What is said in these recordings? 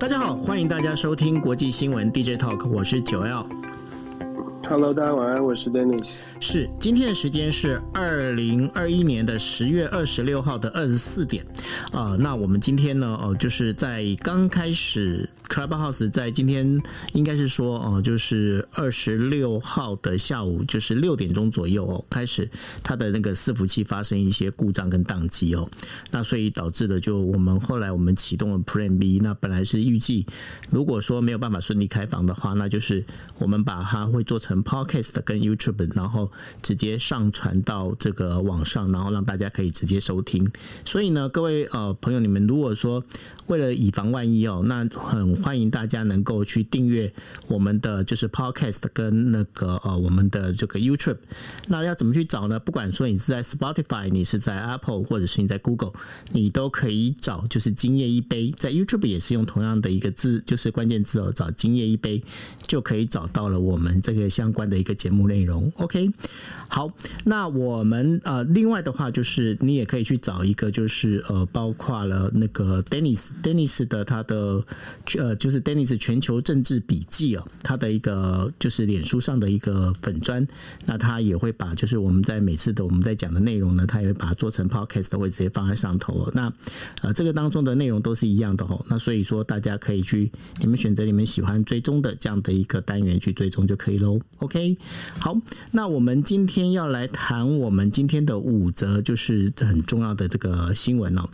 大家好，欢迎大家收听国际新闻 DJ Talk，我是九 L。Hello，大家晚安，我是 Dennis。是，今天的时间是二零二一年的十月二十六号的二十四点啊、呃。那我们今天呢，哦、呃，就是在刚开始。Clubhouse 在今天应该是说哦，就是二十六号的下午，就是六点钟左右哦，开始它的那个伺服器发生一些故障跟宕机哦，那所以导致了就我们后来我们启动了 Plan B，那本来是预计如果说没有办法顺利开房的话，那就是我们把它会做成 Podcast 跟 YouTube，然后直接上传到这个网上，然后让大家可以直接收听。所以呢，各位呃朋友，你们如果说为了以防万一哦，那很欢迎大家能够去订阅我们的就是 Podcast 跟那个呃我们的这个 YouTube。那要怎么去找呢？不管说你是在 Spotify，你是在 Apple，或者是你在 Google，你都可以找就是今夜一杯。在 YouTube 也是用同样的一个字，就是关键字哦，找今夜一杯就可以找到了我们这个相关的一个节目内容。OK，好，那我们呃另外的话就是你也可以去找一个就是呃包括了那个 Dennis。Dennis 的他的呃，就是 Dennis 全球政治笔记哦，他的一个就是脸书上的一个粉砖，那他也会把就是我们在每次的我们在讲的内容呢，他也会把它做成 Podcast，会直接放在上头。哦那呃，这个当中的内容都是一样的哦。那所以说大家可以去你们选择你们喜欢追踪的这样的一个单元去追踪就可以喽。OK，好，那我们今天要来谈我们今天的五则就是很重要的这个新闻哦。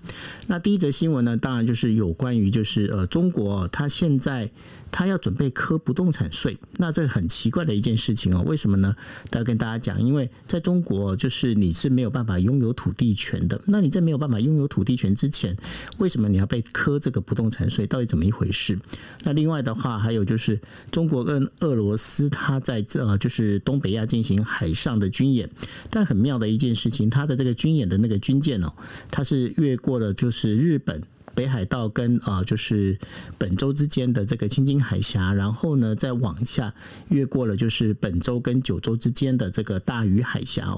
那第一则新闻呢，当然就是。有关于就是呃，中国它现在他要准备科不动产税，那这很奇怪的一件事情哦。为什么呢？大家跟大家讲，因为在中国就是你是没有办法拥有土地权的。那你在没有办法拥有土地权之前，为什么你要被科这个不动产税？到底怎么一回事？那另外的话，还有就是中国跟俄罗斯它在呃就是东北亚进行海上的军演，但很妙的一件事情，它的这个军演的那个军舰哦，它是越过了就是日本。北海道跟啊，就是本州之间的这个青津海峡，然后呢，再往下越过了就是本州跟九州之间的这个大隅海峡。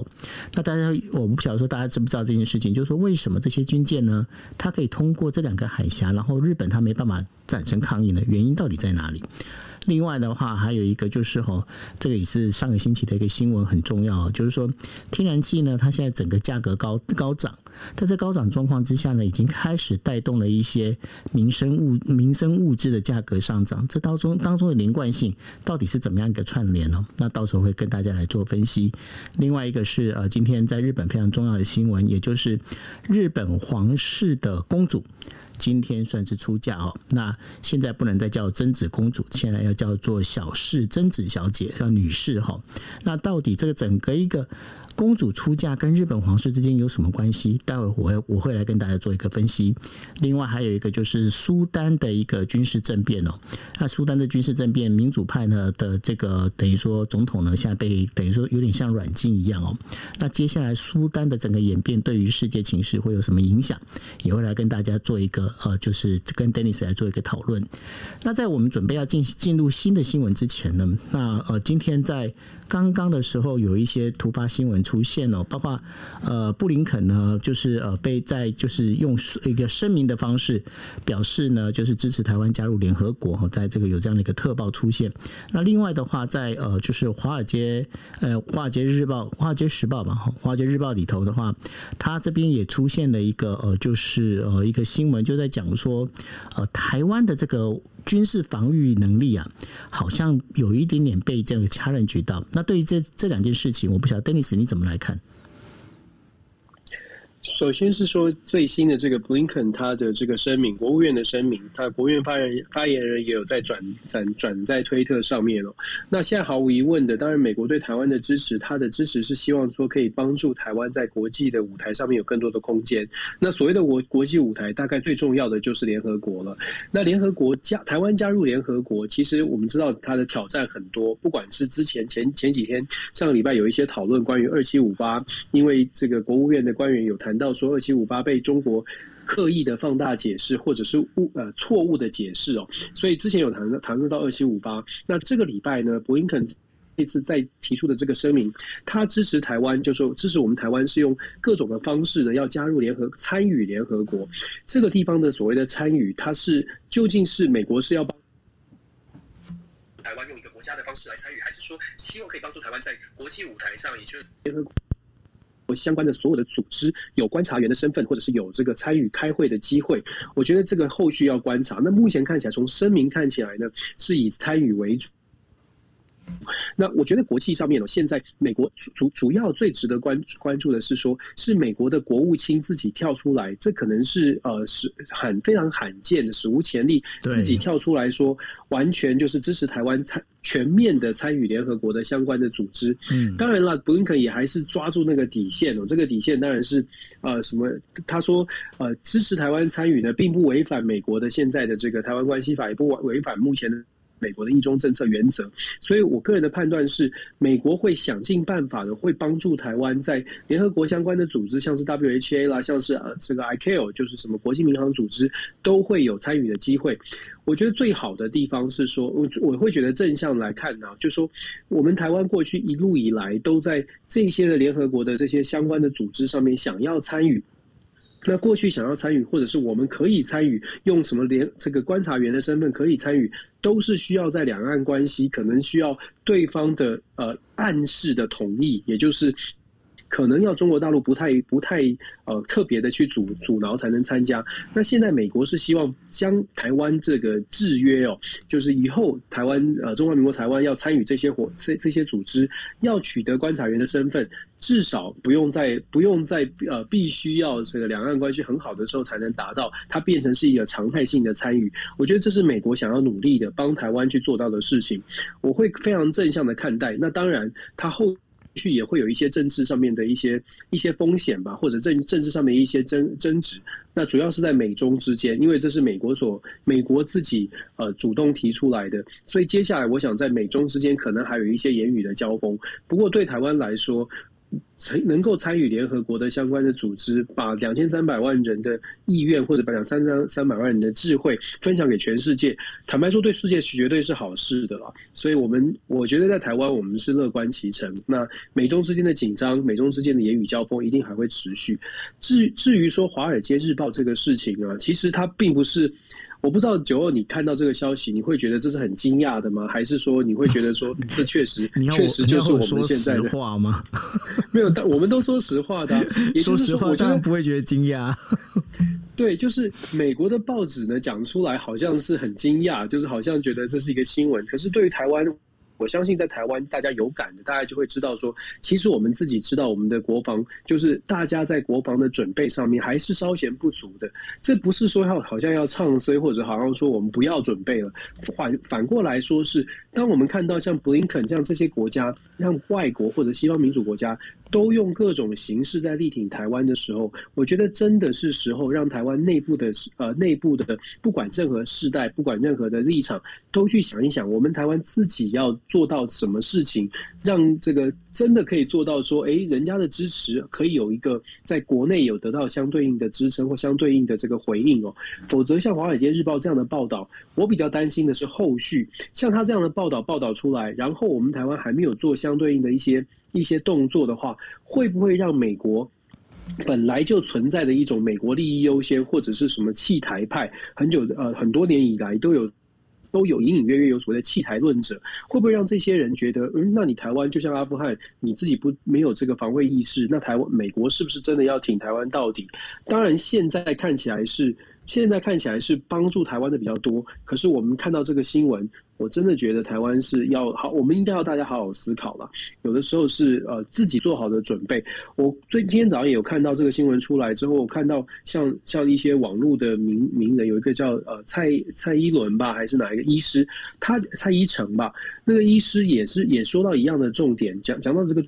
那大家，我不晓得说大家知不知道这件事情，就是说为什么这些军舰呢，它可以通过这两个海峡，然后日本它没办法产生抗议呢？原因到底在哪里？另外的话，还有一个就是吼，这个也是上个星期的一个新闻，很重要，就是说天然气呢，它现在整个价格高高涨，它在高涨状况之下呢，已经开始带动了一些民生物民生物资的价格上涨，这当中当中的连贯性到底是怎么样一个串联呢？那到时候会跟大家来做分析。另外一个是呃，今天在日本非常重要的新闻，也就是日本皇室的公主。今天算是出嫁哦，那现在不能再叫贞子公主，现在要叫做小室贞子小姐，叫女士哈。那到底这个整个一个。公主出嫁跟日本皇室之间有什么关系？待会我会我会来跟大家做一个分析。另外还有一个就是苏丹的一个军事政变哦。那苏丹的军事政变，民主派呢的这个等于说总统呢现在被等于说有点像软禁一样哦。那接下来苏丹的整个演变对于世界情势会有什么影响？也会来跟大家做一个呃，就是跟 Dennis 来做一个讨论。那在我们准备要进进入新的新闻之前呢，那呃今天在。刚刚的时候有一些突发新闻出现哦，包括呃布林肯呢，就是呃被在就是用一个声明的方式表示呢，就是支持台湾加入联合国，在这个有这样的一个特报出现。那另外的话，在呃就是华尔街呃华尔街日报、华尔街时报吧，华尔街日报里头的话，它这边也出现了一个呃就是呃一个新闻，就在讲说呃台湾的这个。军事防御能力啊，好像有一点点被这个 challenge 到。那对于这这两件事情，我不晓得 Dennis 你怎么来看？首先是说最新的这个布林肯他的这个声明，国务院的声明，他国务院发言发言人也有在转转转在推特上面哦。那现在毫无疑问的，当然美国对台湾的支持，他的支持是希望说可以帮助台湾在国际的舞台上面有更多的空间。那所谓的国国际舞台，大概最重要的就是联合国了。那联合国加台湾加入联合国，其实我们知道它的挑战很多，不管是之前前前几天上个礼拜有一些讨论关于二七五八，因为这个国务院的官员有谈到。说二七五八被中国刻意的放大解释，或者是误呃错误的解释哦，所以之前有谈谈论到二七五八。那这个礼拜呢，布林肯这次再提出的这个声明，他支持台湾，就是说支持我们台湾是用各种的方式呢，要加入联合参与联合国这个地方的所谓的参与，它是究竟是美国是要帮台湾用一个国家的方式来参与，还是说希望可以帮助台湾在国际舞台上，也就是联合国？相关的所有的组织有观察员的身份，或者是有这个参与开会的机会，我觉得这个后续要观察。那目前看起来，从声明看起来呢，是以参与为主。那我觉得国际上面呢，现在美国主主要最值得关关注的是说，是美国的国务卿自己跳出来，这可能是呃是很非常罕见的，史无前例，自己跳出来说，完全就是支持台湾参全面的参与联合国的相关的组织。嗯，当然了，布林肯也还是抓住那个底线哦，这个底线当然是呃什么？他说呃支持台湾参与的，并不违反美国的现在的这个台湾关系法，也不违反目前的。美国的一中政策原则，所以我个人的判断是，美国会想尽办法的，会帮助台湾在联合国相关的组织，像是 WHA 啦，像是呃这个 ICAO，就是什么国际民航组织，都会有参与的机会。我觉得最好的地方是说，我我会觉得正向来看呢，就说我们台湾过去一路以来都在这些的联合国的这些相关的组织上面想要参与。那过去想要参与，或者是我们可以参与，用什么联这个观察员的身份可以参与，都是需要在两岸关系可能需要对方的呃暗示的同意，也就是。可能要中国大陆不太不太呃特别的去阻阻挠才能参加。那现在美国是希望将台湾这个制约哦，就是以后台湾呃中华民国台湾要参与这些活这这些组织，要取得观察员的身份，至少不用在不用在呃必须要这个两岸关系很好的时候才能达到，它变成是一个常态性的参与。我觉得这是美国想要努力的帮台湾去做到的事情，我会非常正向的看待。那当然，它后。去也会有一些政治上面的一些一些风险吧，或者政政治上面一些争争执。那主要是在美中之间，因为这是美国所美国自己呃主动提出来的，所以接下来我想在美中之间可能还有一些言语的交锋。不过对台湾来说，能够参与联合国的相关的组织，把两千三百万人的意愿或者把两三三三百万人的智慧分享给全世界，坦白说，对世界绝对是好事的了。所以，我们我觉得在台湾，我们是乐观其成。那美中之间的紧张，美中之间的言语交锋，一定还会持续。至至于说《华尔街日报》这个事情啊，其实它并不是。我不知道九二，你看到这个消息，你会觉得这是很惊讶的吗？还是说你会觉得说这确实 确实就是我们现在的话吗？没有，但我们都说实话的、啊。也就是说，说实话，我当然不会觉得惊讶。对，就是美国的报纸呢讲出来，好像是很惊讶，就是好像觉得这是一个新闻。可是对于台湾。我相信在台湾，大家有感的，大家就会知道说，其实我们自己知道，我们的国防就是大家在国防的准备上面还是稍嫌不足的。这不是说要好像要唱衰，或者好像说我们不要准备了。反反过来说是，当我们看到像布林肯这样这些国家，像外国或者西方民主国家。都用各种形式在力挺台湾的时候，我觉得真的是时候让台湾内部的呃内部的不管任何世代，不管任何的立场，都去想一想，我们台湾自己要做到什么事情，让这个真的可以做到说，诶，人家的支持可以有一个在国内有得到相对应的支撑或相对应的这个回应哦。否则像《华尔街日报》这样的报道，我比较担心的是后续像他这样的报道报道出来，然后我们台湾还没有做相对应的一些。一些动作的话，会不会让美国本来就存在的一种美国利益优先，或者是什么弃台派，很久呃很多年以来都有都有隐隐约约有所谓的弃台论者，会不会让这些人觉得，嗯，那你台湾就像阿富汗，你自己不没有这个防卫意识，那台湾美国是不是真的要挺台湾到底？当然，现在看起来是。现在看起来是帮助台湾的比较多，可是我们看到这个新闻，我真的觉得台湾是要好，我们应该要大家好好思考了。有的时候是呃自己做好的准备。我最今天早上也有看到这个新闻出来之后，我看到像像一些网络的名名人，有一个叫呃蔡蔡依伦吧，还是哪一个医师，他蔡依诚吧，那个医师也是也说到一样的重点，讲讲到这个。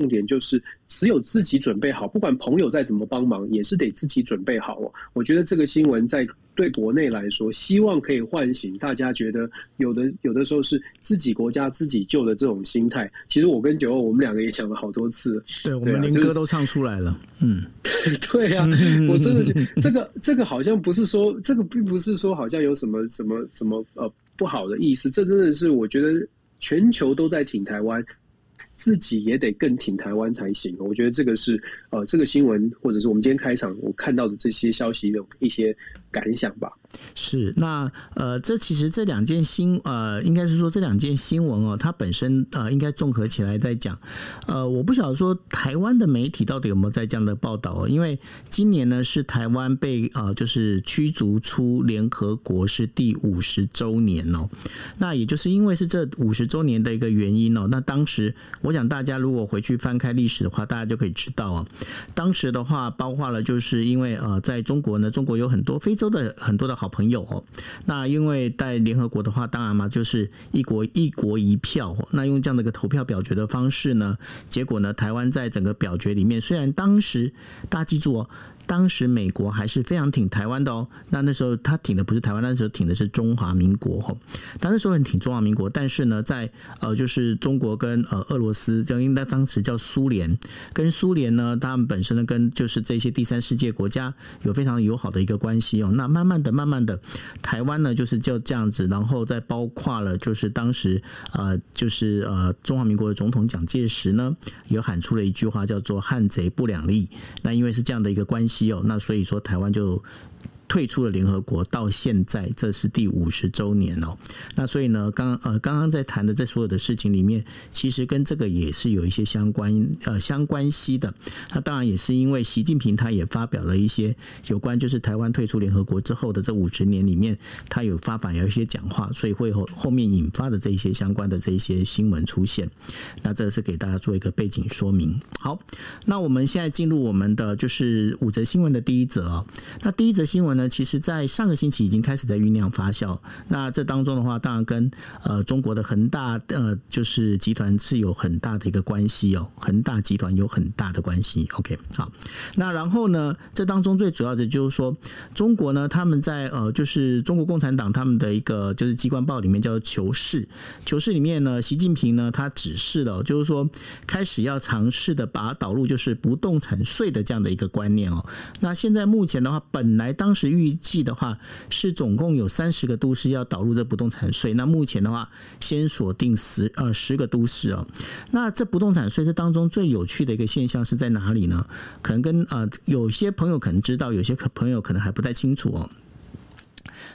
重点就是只有自己准备好，不管朋友再怎么帮忙，也是得自己准备好哦。我觉得这个新闻在对国内来说，希望可以唤醒大家，觉得有的有的时候是自己国家自己救的这种心态。其实我跟九欧，我们两个也讲了好多次，对，我们连歌都唱出来了。嗯，对呀，我真的觉得这个这个好像不是说，这个并不是说好像有什么什么什么呃不好的意思，这真的是我觉得全球都在挺台湾。自己也得更挺台湾才行。我觉得这个是呃，这个新闻或者是我们今天开场我看到的这些消息的一些感想吧。是，那呃，这其实这两件新呃，应该是说这两件新闻哦，它本身呃，应该综合起来在讲。呃，我不晓得说台湾的媒体到底有没有在这样的报道哦，因为今年呢是台湾被呃就是驱逐出联合国是第五十周年哦。那也就是因为是这五十周年的一个原因哦，那当时我想大家如果回去翻开历史的话，大家就可以知道啊，当时的话包括了就是因为呃，在中国呢，中国有很多非州的很多的。好朋友哦，那因为在联合国的话，当然嘛，就是一国一国一票。那用这样的一个投票表决的方式呢，结果呢，台湾在整个表决里面，虽然当时大家记住哦。当时美国还是非常挺台湾的哦，那那时候他挺的不是台湾，那时候挺的是中华民国吼。他那时候很挺中华民国，但是呢，在呃就是中国跟呃俄罗斯，这应该当时叫苏联，跟苏联呢，他们本身呢跟就是这些第三世界国家有非常友好的一个关系哦。那慢慢的、慢慢的，台湾呢就是就这样子，然后再包括了就是当时呃就是呃中华民国的总统蒋介石呢，有喊出了一句话叫做“汉贼不两立”。那因为是这样的一个关系。那所以说，台湾就。退出了联合国，到现在这是第五十周年哦。那所以呢，刚呃刚刚在谈的这所有的事情里面，其实跟这个也是有一些相关呃相关系的。那当然也是因为习近平他也发表了一些有关就是台湾退出联合国之后的这五十年里面，他有发表有一些讲话，所以会后后面引发的这一些相关的这一些新闻出现。那这是给大家做一个背景说明。好，那我们现在进入我们的就是五则新闻的第一则哦。那第一则新闻那其实，在上个星期已经开始在酝酿发酵。那这当中的话，当然跟呃中国的恒大呃就是集团是有很大的一个关系哦。恒大集团有很大的关系。OK，好。那然后呢，这当中最主要的就是说，中国呢，他们在呃就是中国共产党他们的一个就是机关报里面叫做《求是》，《求是》里面呢，习近平呢他指示了，就是说开始要尝试的把导入就是不动产税的这样的一个观念哦。那现在目前的话，本来当时。预计的话是总共有三十个都市要导入这不动产税。那目前的话，先锁定十呃十个都市哦。那这不动产税这当中最有趣的一个现象是在哪里呢？可能跟呃有些朋友可能知道，有些朋友可能还不太清楚哦。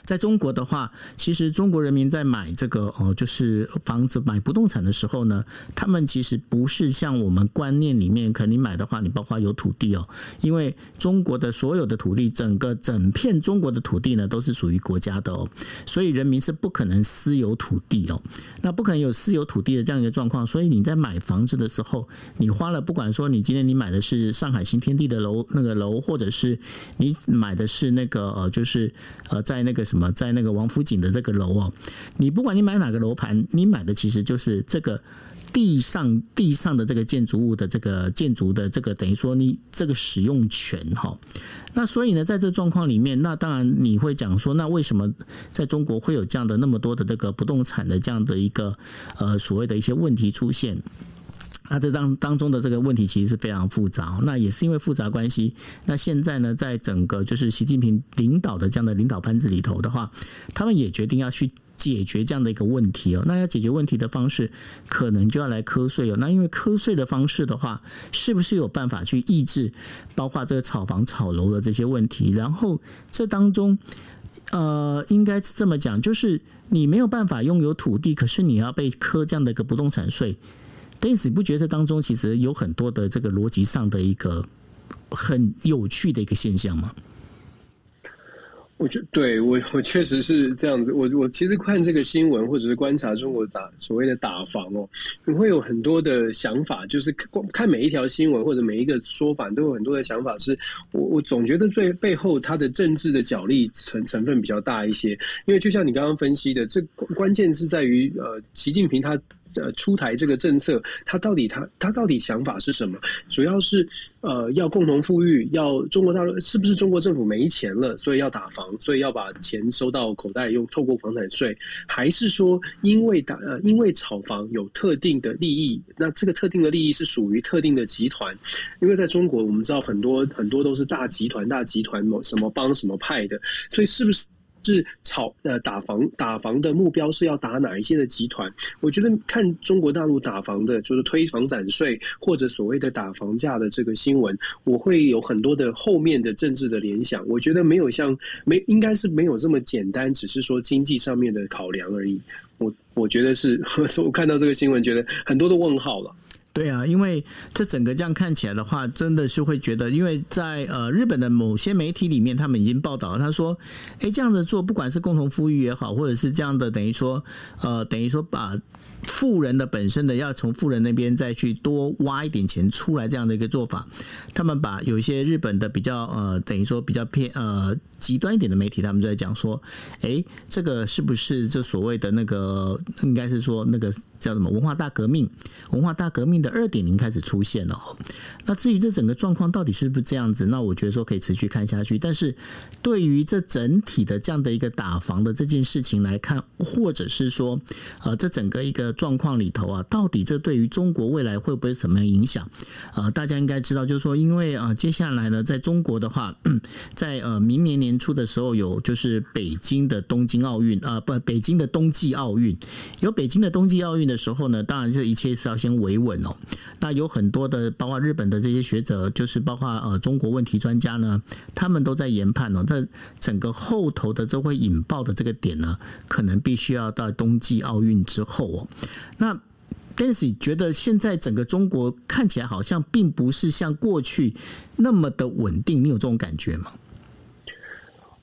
在中国的话，其实中国人民在买这个哦，就是房子买不动产的时候呢，他们其实不是像我们观念里面，可能你买的话，你包括有土地哦，因为中国的所有的土地，整个整片中国的土地呢，都是属于国家的哦，所以人民是不可能私有土地哦，那不可能有私有土地的这样一个状况，所以你在买房子的时候，你花了不管说你今天你买的是上海新天地的楼那个楼，或者是你买的是那个呃，就是呃在那个什。么在那个王府井的这个楼哦，你不管你买哪个楼盘，你买的其实就是这个地上地上的这个建筑物的这个建筑的这个等于说你这个使用权哈。那所以呢，在这状况里面，那当然你会讲说，那为什么在中国会有这样的那么多的这个不动产的这样的一个呃所谓的一些问题出现？那这当当中的这个问题其实是非常复杂，那也是因为复杂关系。那现在呢，在整个就是习近平领导的这样的领导班子里头的话，他们也决定要去解决这样的一个问题哦。那要解决问题的方式，可能就要来课税哦。那因为课税的方式的话，是不是有办法去抑制，包括这个炒房炒楼的这些问题？然后这当中，呃，应该是这么讲，就是你没有办法拥有土地，可是你要被磕这样的一个不动产税。因此，你不觉得当中其实有很多的这个逻辑上的一个很有趣的一个现象吗？我觉对我我确实是这样子。我我其实看这个新闻，或者是观察中国打所谓的打房哦，你会有很多的想法。就是看每一条新闻或者每一个说法，都有很多的想法是。我我总觉得最背后它的政治的角力成成分比较大一些。因为就像你刚刚分析的，这关键是在于呃，习近平他。呃，出台这个政策，他到底他他到底想法是什么？主要是呃，要共同富裕，要中国大陆是不是中国政府没钱了，所以要打房，所以要把钱收到口袋，用透过房产税，还是说因为打呃因为炒房有特定的利益？那这个特定的利益是属于特定的集团？因为在中国，我们知道很多很多都是大集团、大集团某什么帮什么派的，所以是不是？是炒呃打房打房的目标是要打哪一些的集团？我觉得看中国大陆打房的，就是推房产税或者所谓的打房价的这个新闻，我会有很多的后面的政治的联想。我觉得没有像没应该是没有这么简单，只是说经济上面的考量而已。我我觉得是，我看到这个新闻，觉得很多的问号了。对啊，因为这整个这样看起来的话，真的是会觉得，因为在呃日本的某些媒体里面，他们已经报道了，他说，哎，这样子做，不管是共同富裕也好，或者是这样的，等于说，呃，等于说把富人的本身的要从富人那边再去多挖一点钱出来，这样的一个做法，他们把有一些日本的比较呃，等于说比较偏呃。极端一点的媒体，他们就在讲说，哎，这个是不是就所谓的那个，应该是说那个叫什么文化大革命？文化大革命的二点零开始出现了。那至于这整个状况到底是不是这样子，那我觉得说可以持续看下去。但是对于这整体的这样的一个打防的这件事情来看，或者是说，呃，这整个一个状况里头啊，到底这对于中国未来会不会什么样影响？呃，大家应该知道，就是说，因为啊、接下来呢，在中国的话，在呃明年年。年初的时候有就是北京的东京奥运啊，不，北京的冬季奥运。有北京的冬季奥运的时候呢，当然这一切是要先维稳哦。那有很多的，包括日本的这些学者，就是包括呃中国问题专家呢，他们都在研判哦，这整个后头的这会引爆的这个点呢，可能必须要到冬季奥运之后哦。那 Dennis 觉得现在整个中国看起来好像并不是像过去那么的稳定，你有这种感觉吗？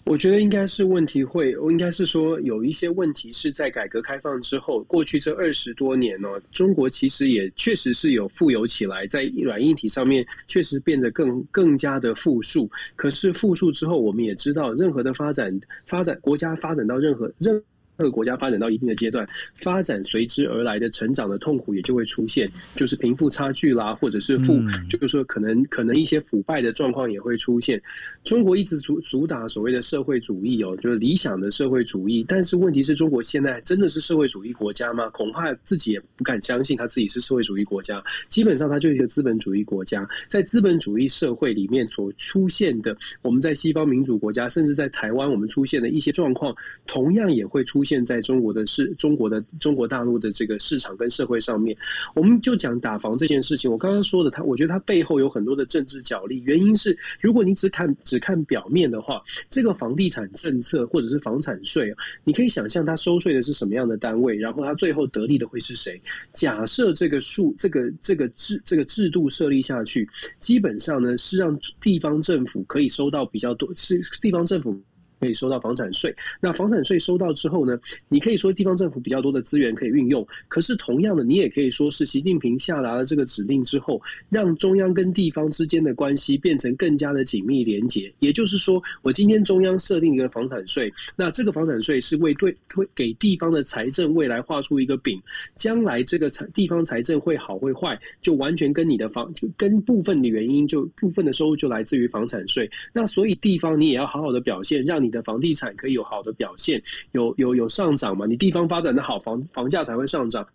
我觉得应该是问题会，应该是说有一些问题是在改革开放之后，过去这二十多年呢，中国其实也确实是有富有起来，在软硬体上面确实变得更更加的富庶。可是富庶之后，我们也知道，任何的发展发展国家发展到任何任。各个国家发展到一定的阶段，发展随之而来的成长的痛苦也就会出现，就是贫富差距啦，或者是富，就是说可能可能一些腐败的状况也会出现。中国一直主主打所谓的社会主义哦，就是理想的社会主义，但是问题是中国现在真的是社会主义国家吗？恐怕自己也不敢相信他自己是社会主义国家。基本上，它就是一个资本主义国家。在资本主义社会里面所出现的，我们在西方民主国家，甚至在台湾，我们出现的一些状况，同样也会出现。现在中国的市，中国的中国大陆的这个市场跟社会上面，我们就讲打房这件事情。我刚刚说的，它我觉得它背后有很多的政治角力。原因是，如果你只看只看表面的话，这个房地产政策或者是房产税，你可以想象它收税的是什么样的单位，然后它最后得利的会是谁？假设这个数这个这个制这个制度设立下去，基本上呢是让地方政府可以收到比较多，是地方政府。可以收到房产税，那房产税收到之后呢，你可以说地方政府比较多的资源可以运用，可是同样的，你也可以说是习近平下达了这个指令之后，让中央跟地方之间的关系变成更加的紧密连结。也就是说，我今天中央设定一个房产税，那这个房产税是为对推给地方的财政未来画出一个饼，将来这个财地方财政会好会坏，就完全跟你的房就跟部分的原因就部分的收入就来自于房产税。那所以地方你也要好好的表现，让你。的房地产可以有好的表现，有有有上涨嘛？你地方发展的好，房房价才会上涨，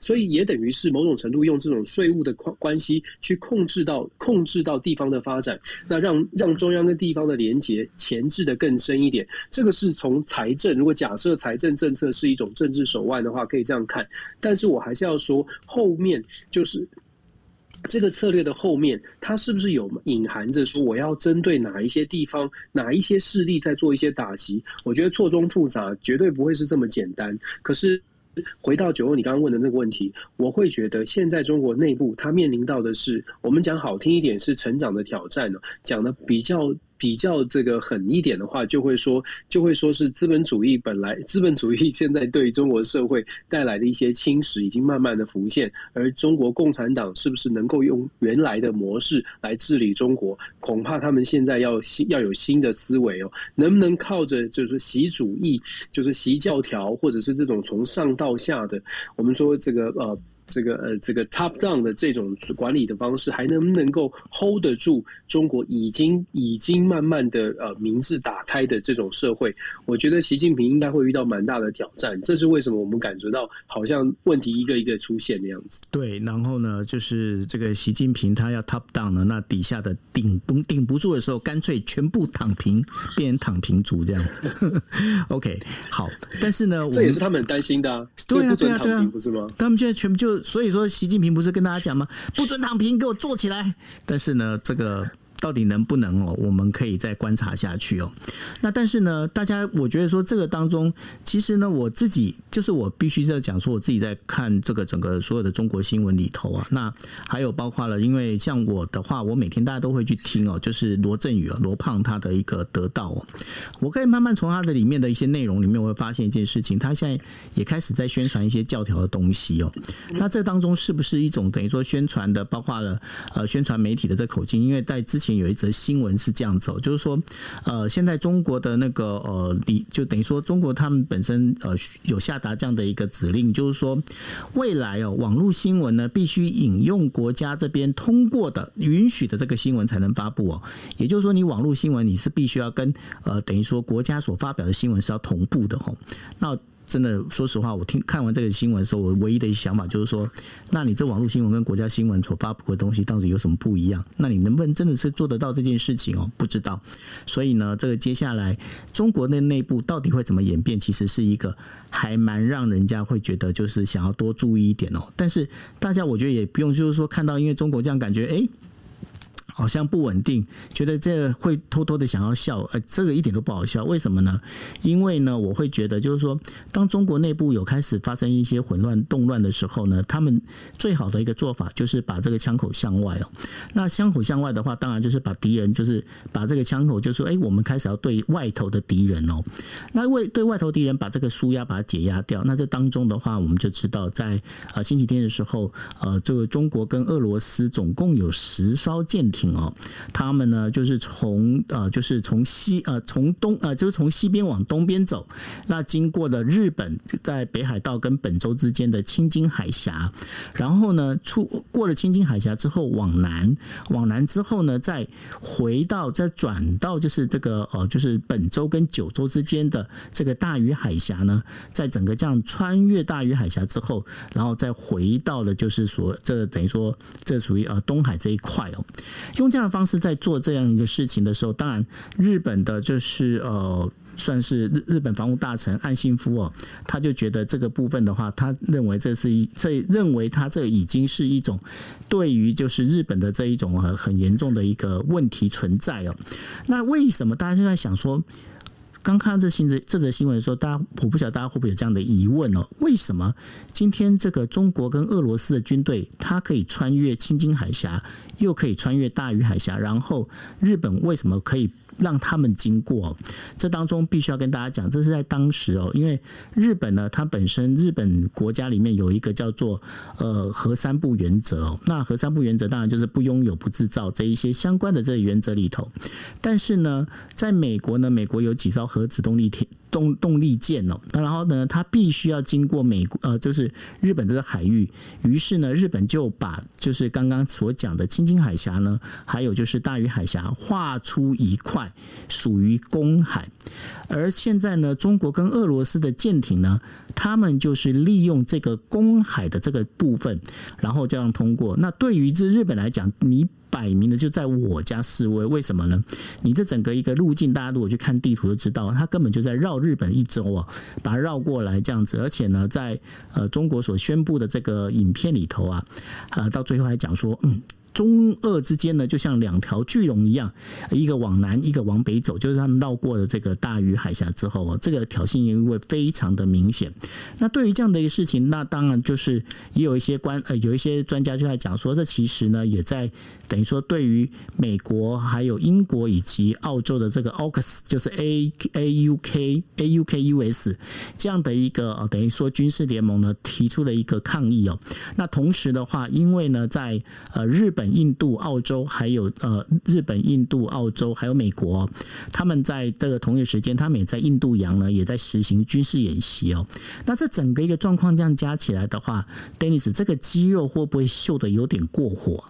所以也等于是某种程度用这种税务的关关系去控制到控制到地方的发展，那让让中央跟地方的连结前置的更深一点。这个是从财政，如果假设财政政策是一种政治手腕的话，可以这样看。但是我还是要说，后面就是。这个策略的后面，它是不是有隐含着说我要针对哪一些地方、哪一些势力在做一些打击？我觉得错综复杂，绝对不会是这么简单。可是回到九欧你刚刚问的那个问题，我会觉得现在中国内部它面临到的是，我们讲好听一点是成长的挑战呢，讲的比较。比较这个狠一点的话，就会说，就会说是资本主义本来资本主义现在对中国社会带来的一些侵蚀已经慢慢的浮现，而中国共产党是不是能够用原来的模式来治理中国？恐怕他们现在要新要有新的思维哦，能不能靠着就是习主义，就是习教条，或者是这种从上到下的，我们说这个呃。这个呃，这个 top down 的这种管理的方式，还能不能够 hold 得住中国已经已经慢慢的呃明智打开的这种社会？我觉得习近平应该会遇到蛮大的挑战。这是为什么我们感觉到好像问题一个一个出现的样子。对，然后呢，就是这个习近平他要 top down 呢，那底下的顶不顶不住的时候，干脆全部躺平，变成躺平族这样。OK，好，但是呢，这也是他们很担心的啊。对啊，对啊，对啊，不是吗？他们现在全部就。所以说，习近平不是跟大家讲吗？不准躺平，给我坐起来！但是呢，这个。到底能不能哦？我们可以再观察下去哦。那但是呢，大家我觉得说这个当中，其实呢，我自己就是我必须在讲说，我自己在看这个整个所有的中国新闻里头啊。那还有包括了，因为像我的话，我每天大家都会去听哦，就是罗振宇啊，罗胖他的一个得到哦。我可以慢慢从他的里面的一些内容里面，我会发现一件事情，他现在也开始在宣传一些教条的东西哦。那这当中是不是一种等于说宣传的，包括了呃宣传媒体的这口径？因为在之前。有一则新闻是这样子，就是说，呃，现在中国的那个呃，你就等于说，中国他们本身呃有下达这样的一个指令，就是说，未来哦，网络新闻呢必须引用国家这边通过的允许的这个新闻才能发布哦。也就是说，你网络新闻你是必须要跟呃，等于说国家所发表的新闻是要同步的吼。那真的，说实话，我听看完这个新闻的时候，我唯一的想法就是说，那你这网络新闻跟国家新闻所发布的东西到底有什么不一样？那你能不能真的是做得到这件事情哦？不知道。所以呢，这个接下来中国的内部到底会怎么演变，其实是一个还蛮让人家会觉得就是想要多注意一点哦。但是大家我觉得也不用就是说看到，因为中国这样感觉，哎。好像不稳定，觉得这会偷偷的想要笑，呃，这个一点都不好笑。为什么呢？因为呢，我会觉得就是说，当中国内部有开始发生一些混乱动乱的时候呢，他们最好的一个做法就是把这个枪口向外哦。那枪口向外的话，当然就是把敌人，就是把这个枪口，就是说，哎，我们开始要对外头的敌人哦。那为对外头敌人把这个输压，把它解压掉。那这当中的话，我们就知道，在呃星期天的时候，呃，这个中国跟俄罗斯总共有十艘舰艇。哦，他们呢就是从呃，就是从西呃，从东呃，就是从西边往东边走，那经过了日本在北海道跟本州之间的青津海峡，然后呢出过了青津海峡之后往南，往南之后呢再回到再转到就是这个呃，就是本州跟九州之间的这个大隅海峡呢，在整个这样穿越大隅海峡之后，然后再回到了就是说这等于说这属于呃东海这一块哦。用这样的方式在做这样一个事情的时候，当然日本的就是呃，算是日日本防务大臣岸信夫哦，他就觉得这个部分的话，他认为这是一这认为他这已经是一种对于就是日本的这一种很很严重的一个问题存在哦。那为什么大家现在想说？刚看到这新这这则新闻的时候，大家我不晓得大家会不会有这样的疑问哦？为什么今天这个中国跟俄罗斯的军队，它可以穿越青津海峡，又可以穿越大隅海峡，然后日本为什么可以？让他们经过，这当中必须要跟大家讲，这是在当时哦，因为日本呢，它本身日本国家里面有一个叫做呃核三不原则哦，那核三不原则当然就是不拥有、不制造这一些相关的这个原则里头，但是呢，在美国呢，美国有几艘核子动力艇。动动力舰哦，然后呢，它必须要经过美国呃，就是日本这个海域，于是呢，日本就把就是刚刚所讲的青津海峡呢，还有就是大隅海峡划出一块属于公海，而现在呢，中国跟俄罗斯的舰艇呢，他们就是利用这个公海的这个部分，然后这样通过。那对于这日本来讲，你。摆明的就在我家示威，为什么呢？你这整个一个路径，大家如果去看地图就知道，它根本就在绕日本一周啊，把它绕过来这样子。而且呢，在呃中国所宣布的这个影片里头啊，呃，到最后还讲说，嗯。中俄之间呢，就像两条巨龙一样，一个往南，一个往北走，就是他们绕过了这个大隅海峡之后啊，这个挑衅意味非常的明显。那对于这样的一个事情，那当然就是也有一些关呃，有一些专家就在讲说，这其实呢，也在等于说对于美国、还有英国以及澳洲的这个 AUKUS，就是 A A U K A U K U S 这样的一个呃，等于说军事联盟呢，提出了一个抗议哦。那同时的话，因为呢，在呃日本。印度、澳洲，还有呃日本、印度、澳洲，还有美国，他们在这个同一时间，他们也在印度洋呢，也在实行军事演习哦。那这整个一个状况这样加起来的话，Dennis，这个肌肉会不会秀得有点过火？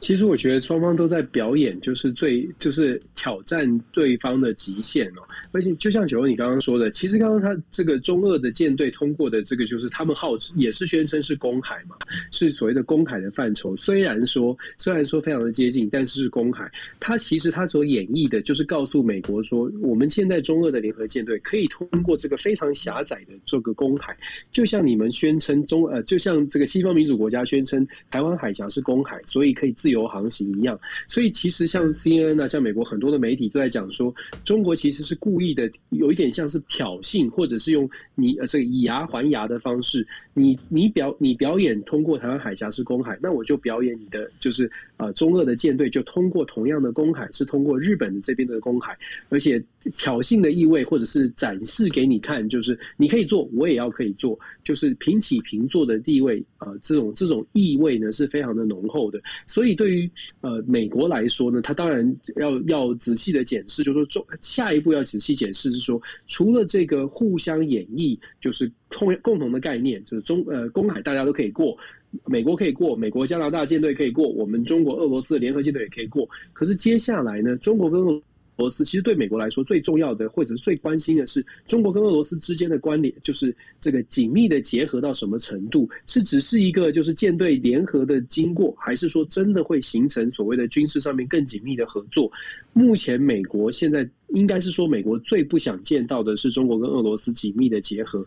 其实我觉得双方都在表演，就是最就是挑战对方的极限哦。而且就像九欧你刚刚说的，其实刚刚他这个中俄的舰队通过的这个，就是他们号称也是宣称是公海嘛，是所谓的公海的范畴。虽然说虽然说非常的接近，但是是公海。他其实他所演绎的就是告诉美国说，我们现在中俄的联合舰队可以通过这个非常狭窄的这个公海，就像你们宣称中呃，就像这个西方民主国家宣称台湾海峡是公海，所以可以自自由航行一样，所以其实像 CNN 啊，像美国很多的媒体都在讲说，中国其实是故意的，有一点像是挑衅，或者是用你呃这个以牙还牙的方式，你你表你表演通过台湾海峡是公海，那我就表演你的就是呃中俄的舰队就通过同样的公海，是通过日本的这边的公海，而且挑衅的意味或者是展示给你看，就是你可以做，我也要可以做，就是平起平坐的地位，呃，这种这种意味呢是非常的浓厚的，所以。对于呃美国来说呢，他当然要要仔细的检视，就是说中下一步要仔细检视是说，除了这个互相演绎，就是共共同的概念，就是中呃公海大家都可以过，美国可以过，美国加拿大舰队可以过，我们中国俄罗斯的联合舰队也可以过。可是接下来呢，中国跟俄罗斯其实对美国来说最重要的，或者是最关心的是，中国跟俄罗斯之间的关联，就是这个紧密的结合到什么程度？是只是一个就是舰队联合的经过，还是说真的会形成所谓的军事上面更紧密的合作？目前美国现在应该是说，美国最不想见到的是中国跟俄罗斯紧密的结合。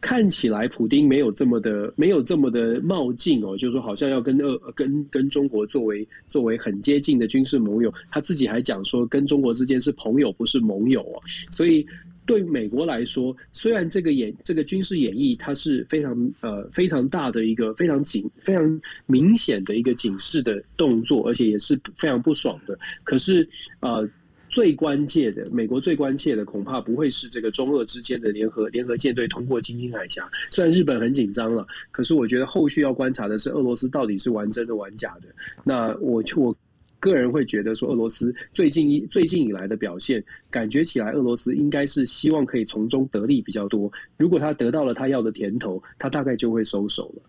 看起来普丁没有这么的没有这么的冒进哦，就是说好像要跟呃跟跟中国作为作为很接近的军事盟友，他自己还讲说跟中国之间是朋友不是盟友哦，所以对美国来说，虽然这个演这个军事演绎它是非常呃非常大的一个非常警非常明显的一个警示的动作，而且也是非常不爽的，可是呃。最关键的，美国最关切的，恐怕不会是这个中俄之间的联合联合舰队通过经济海峡。虽然日本很紧张了，可是我觉得后续要观察的是俄罗斯到底是玩真的玩假的。那我我个人会觉得说，俄罗斯最近一最近以来的表现，感觉起来俄罗斯应该是希望可以从中得利比较多。如果他得到了他要的甜头，他大概就会收手了。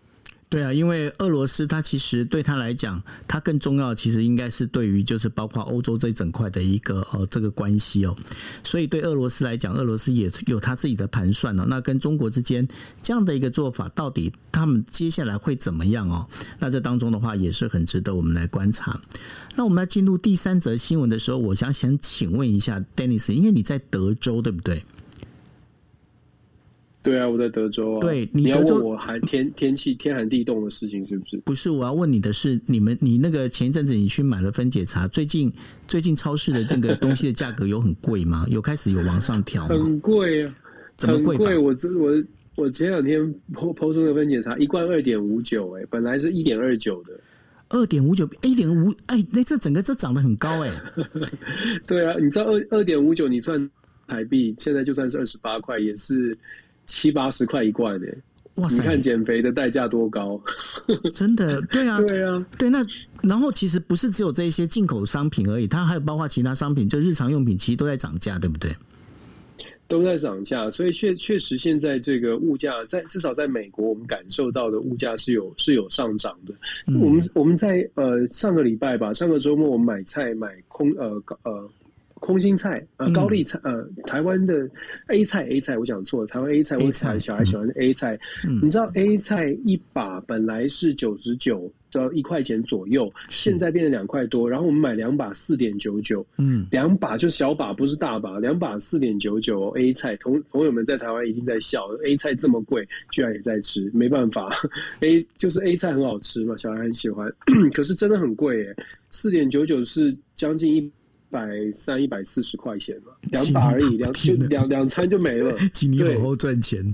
对啊，因为俄罗斯它其实对他来讲，它更重要其实应该是对于就是包括欧洲这一整块的一个呃这个关系哦，所以对俄罗斯来讲，俄罗斯也有他自己的盘算哦。那跟中国之间这样的一个做法，到底他们接下来会怎么样哦？那这当中的话也是很值得我们来观察。那我们要进入第三则新闻的时候，我想想请问一下 Dennis，因为你在德州对不对？对啊，我在德州啊。对，你要问我寒天天气天寒地冻的事情是不是？不是，我要问你的是，你们你那个前一阵子你去买了分解茶，最近最近超市的那个东西的价格有很贵吗？有开始有往上调吗？很贵啊，怎么贵？贵？我这我我前两天抛抛出的分解茶一罐二点五九，哎，本来是一点二九的，二点五九，一点五，哎，那这整个这涨得很高哎、欸。对啊，你知道二二点五九，你算台币，现在就算是二十八块，也是。七八十块一罐诶，哇塞！你看减肥的代价多高，真的，对啊，对啊，对。那然后其实不是只有这一些进口商品而已，它还有包括其他商品，就日常用品其实都在涨价，对不对？都在涨价，所以确确实现在这个物价在至少在美国，我们感受到的物价是有是有上涨的。嗯、我们我们在呃上个礼拜吧，上个周末我们买菜买空呃呃。空心菜，呃，高丽菜，呃，台湾的 A 菜，A 菜，我讲错了，台湾 A 菜，我菜小孩喜欢的 A 菜，嗯、你知道 A 菜一把本来是九十九到一块钱左右，现在变成两块多，然后我们买两把四点九九，嗯，两把就小把，不是大把，两把四点九九 A 菜，同朋友们在台湾一定在笑，A 菜这么贵，居然也在吃，没办法，A 就是 A 菜很好吃嘛，小孩很喜欢，可是真的很贵耶，四点九九是将近一。百三、一百四十块钱嘛，两把而已，两就两两餐就没了。请你好好赚钱。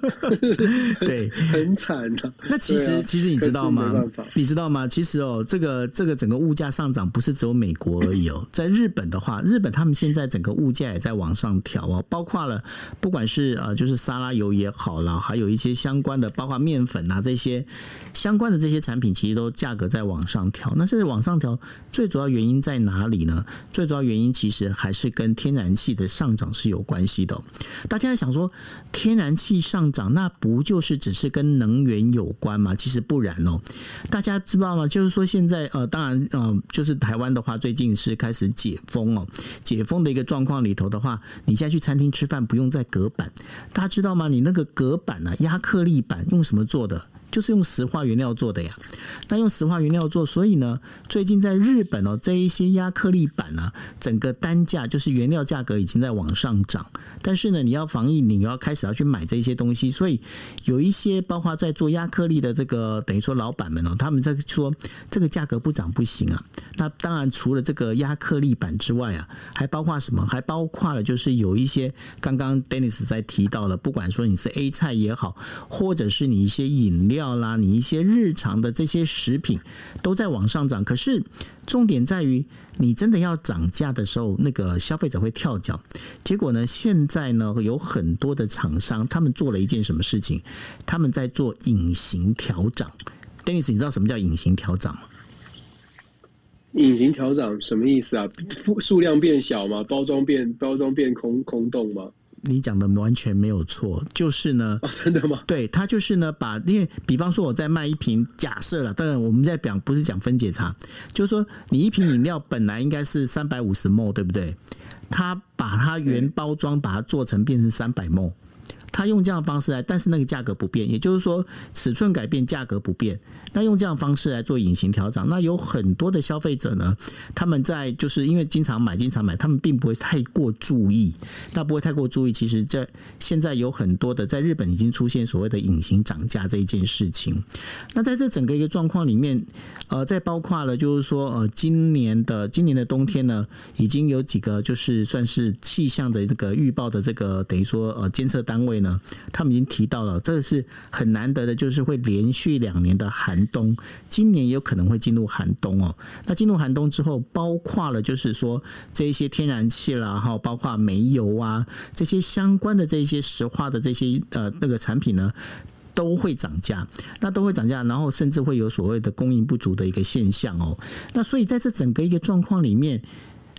对，很惨的。那其实、啊、其实你知道吗？你知道吗？其实哦，这个这个整个物价上涨不是只有美国而已哦，在日本的话，日本他们现在整个物价也在往上调哦，包括了不管是呃就是沙拉油也好了，还有一些相关的，包括面粉啊这些相关的这些产品，其实都价格在往上调。那这往上调最主要原因在哪里呢？最主要原因其实还是跟天然气的上涨是有关系的。大家想说，天然气上涨，那不就是只是跟能源有关吗？其实不然哦。大家知道吗？就是说现在呃，当然呃，就是台湾的话，最近是开始解封哦。解封的一个状况里头的话，你现在去餐厅吃饭不用再隔板。大家知道吗？你那个隔板啊，压克力板用什么做的？就是用石化原料做的呀，那用石化原料做，所以呢，最近在日本哦，这一些亚克力板呢，整个单价就是原料价格已经在往上涨。但是呢，你要防疫，你要开始要去买这些东西，所以有一些包括在做亚克力的这个等于说老板们哦，他们在说这个价格不涨不行啊。那当然除了这个亚克力板之外啊，还包括什么？还包括了就是有一些刚刚 Dennis 在提到了，不管说你是 A 菜也好，或者是你一些饮料。要啦，你一些日常的这些食品都在往上涨，可是重点在于，你真的要涨价的时候，那个消费者会跳脚。结果呢，现在呢有很多的厂商，他们做了一件什么事情？他们在做隐形调涨。Dennis，你知道什么叫隐形调涨吗？隐形调涨什么意思啊？数量变小吗？包装变包装变空空洞吗？你讲的完全没有错，就是呢，哦、真的吗？对，他就是呢，把因为比方说我在卖一瓶，假设了，当然我们在讲不是讲分解茶，就是说你一瓶饮料本来应该是三百五十 ml，对不对？他把它原包装把它做成变成三百 ml，他用这样的方式来，但是那个价格不变，也就是说尺寸改变，价格不变。那用这样方式来做隐形调涨，那有很多的消费者呢，他们在就是因为经常买、经常买，他们并不会太过注意。那不会太过注意，其实这现在有很多的在日本已经出现所谓的隐形涨价这一件事情。那在这整个一个状况里面，呃，再包括了就是说，呃，今年的今年的冬天呢，已经有几个就是算是气象的这个预报的这个等于说呃监测单位呢，他们已经提到了，这个是很难得的，就是会连续两年的寒。寒冬，今年也有可能会进入寒冬哦。那进入寒冬之后，包括了就是说这一些天然气啦，哈，包括煤油啊这些相关的这些石化的这些呃那个产品呢，都会涨价。那都会涨价，然后甚至会有所谓的供应不足的一个现象哦。那所以在这整个一个状况里面，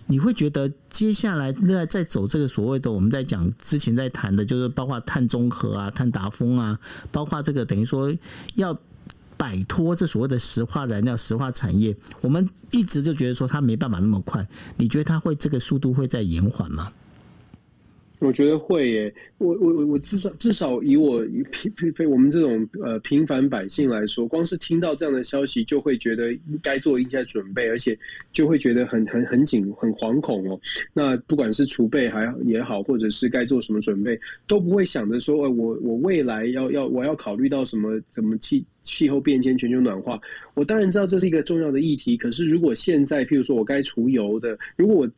你会觉得接下来在在走这个所谓的我们在讲之前在谈的，就是包括碳中和啊、碳达峰啊，包括这个等于说要。摆脱这所谓的石化燃料、石化产业，我们一直就觉得说它没办法那么快。你觉得它会这个速度会再延缓吗？我觉得会耶，我我我至少至少以我平平非我们这种呃平凡百姓来说，光是听到这样的消息，就会觉得该做一些准备，而且就会觉得很很很紧、很惶恐哦。那不管是储备还也好，或者是该做什么准备，都不会想着说，呃，我我未来要要我要考虑到什么怎么去。气候变迁、全球暖化，我当然知道这是一个重要的议题。可是，如果现在，譬如说我该除油的，如果我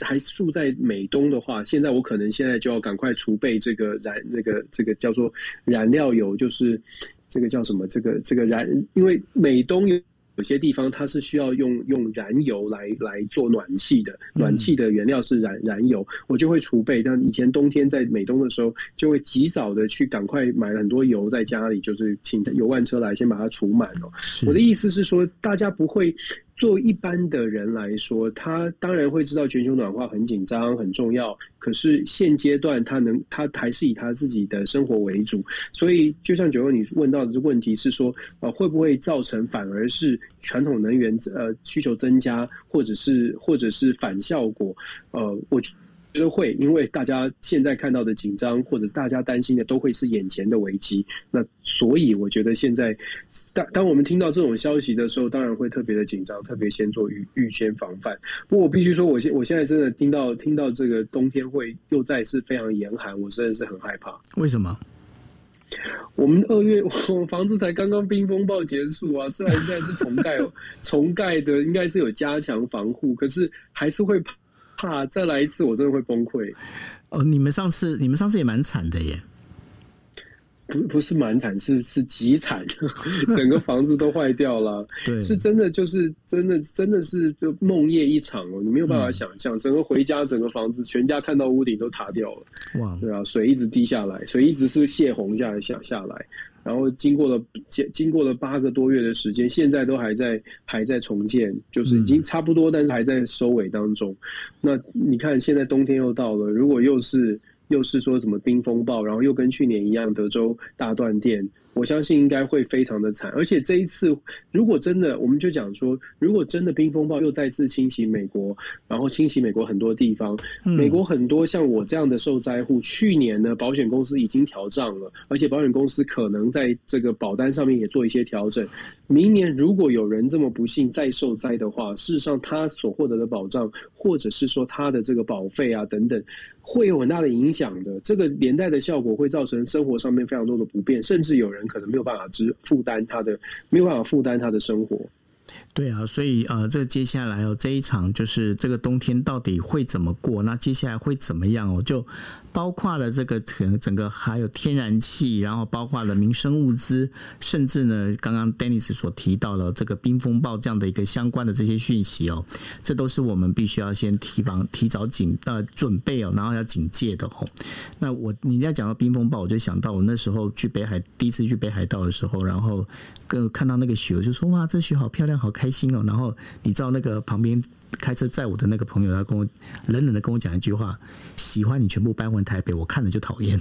还住在美东的话，现在我可能现在就要赶快储备这个燃，这个这个叫做燃料油，就是这个叫什么？这个这个燃，因为美东有。有些地方它是需要用用燃油来来做暖气的，暖气的原料是燃燃油，我就会储备。但以前冬天在美东的时候，就会及早的去赶快买很多油在家里，就是请油罐车来先把它储满哦。我的意思是说，大家不会。作为一般的人来说，他当然会知道全球暖化很紧张、很重要。可是现阶段，他能他还是以他自己的生活为主。所以，就像九问你问到的这问题是说，呃，会不会造成反而是传统能源呃需求增加，或者是或者是反效果？呃，我。觉得会，因为大家现在看到的紧张，或者大家担心的，都会是眼前的危机。那所以我觉得现在，当当我们听到这种消息的时候，当然会特别的紧张，特别先做预预先防范。不过我必须说，我现我现在真的听到听到这个冬天会又再是非常严寒，我真的是很害怕。为什么？我们二月 我们房子才刚刚冰风暴结束啊，虽然现在是重盖，重盖的应该是有加强防护，可是还是会怕再来一次，我真的会崩溃。哦，你们上次你们上次也蛮惨的耶。不不是蛮惨，是是极惨，整个房子都坏掉了。对，是真的，就是真的，真的是就梦夜一场哦！你没有办法想象，整个回家，整个房子，全家看到屋顶都塌掉了。哇，对啊，水一直滴下来，水一直是泄洪下来下下来，然后经过了经经过了八个多月的时间，现在都还在还在重建，就是已经差不多，但是还在收尾当中。那你看，现在冬天又到了，如果又是。又是说什么冰风暴，然后又跟去年一样，德州大断电。我相信应该会非常的惨，而且这一次如果真的，我们就讲说，如果真的冰风暴又再次侵袭美国，然后侵袭美国很多地方，美国很多像我这样的受灾户，去年呢保险公司已经调账了，而且保险公司可能在这个保单上面也做一些调整。明年如果有人这么不幸再受灾的话，事实上他所获得的保障，或者是说他的这个保费啊等等，会有很大的影响的。这个连带的效果会造成生活上面非常多的不便，甚至有人。可能没有办法支负担他的，没有办法负担他的生活。对啊，所以呃，这接下来哦，这一场就是这个冬天到底会怎么过？那接下来会怎么样哦？就。包括了这个可能整个还有天然气，然后包括了民生物资，甚至呢，刚刚 Dennis 所提到了这个冰风暴这样的一个相关的这些讯息哦，这都是我们必须要先提防、提早警呃准备哦，然后要警戒的吼。那我你要讲到冰风暴，我就想到我那时候去北海第一次去北海道的时候，然后跟看到那个雪，我就说哇，这雪好漂亮，好开心哦。然后你知道那个旁边。开车载我的那个朋友，他跟我冷冷的跟我讲一句话：“喜欢你全部搬回台北，我看了就讨厌。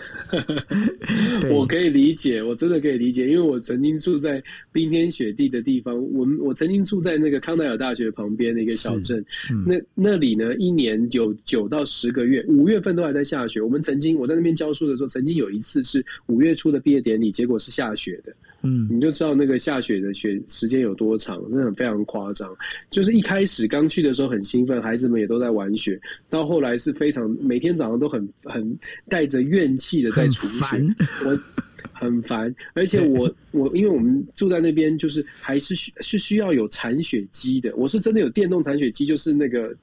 ”我可以理解，我真的可以理解，因为我曾经住在冰天雪地的地方。我我曾经住在那个康奈尔大学旁边的一个小镇，嗯、那那里呢，一年有九到十个月，五月份都还在下雪。我们曾经我在那边教书的时候，曾经有一次是五月初的毕业典礼，结果是下雪的。嗯，你就知道那个下雪的雪时间有多长，那很非常夸张。就是一开始刚去的时候很兴奋，孩子们也都在玩雪，到后来是非常每天早上都很很带着怨气的在除雪，很我很烦。而且我 我因为我们住在那边，就是还是需是需要有铲雪机的。我是真的有电动铲雪机，就是那个。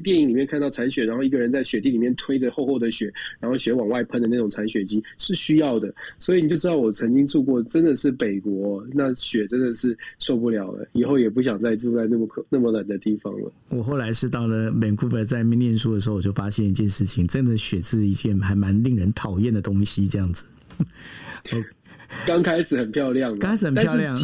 电影里面看到铲雪，然后一个人在雪地里面推着厚厚的雪，然后雪往外喷的那种铲雪机是需要的，所以你就知道我曾经住过，真的是北国，那雪真的是受不了了，以后也不想再住在那么可那么冷的地方了。我后来是到了 Vancouver 在那边念书的时候，我就发现一件事情，真的雪是一件还蛮令人讨厌的东西，这样子。刚开始很漂亮，刚开始很漂亮。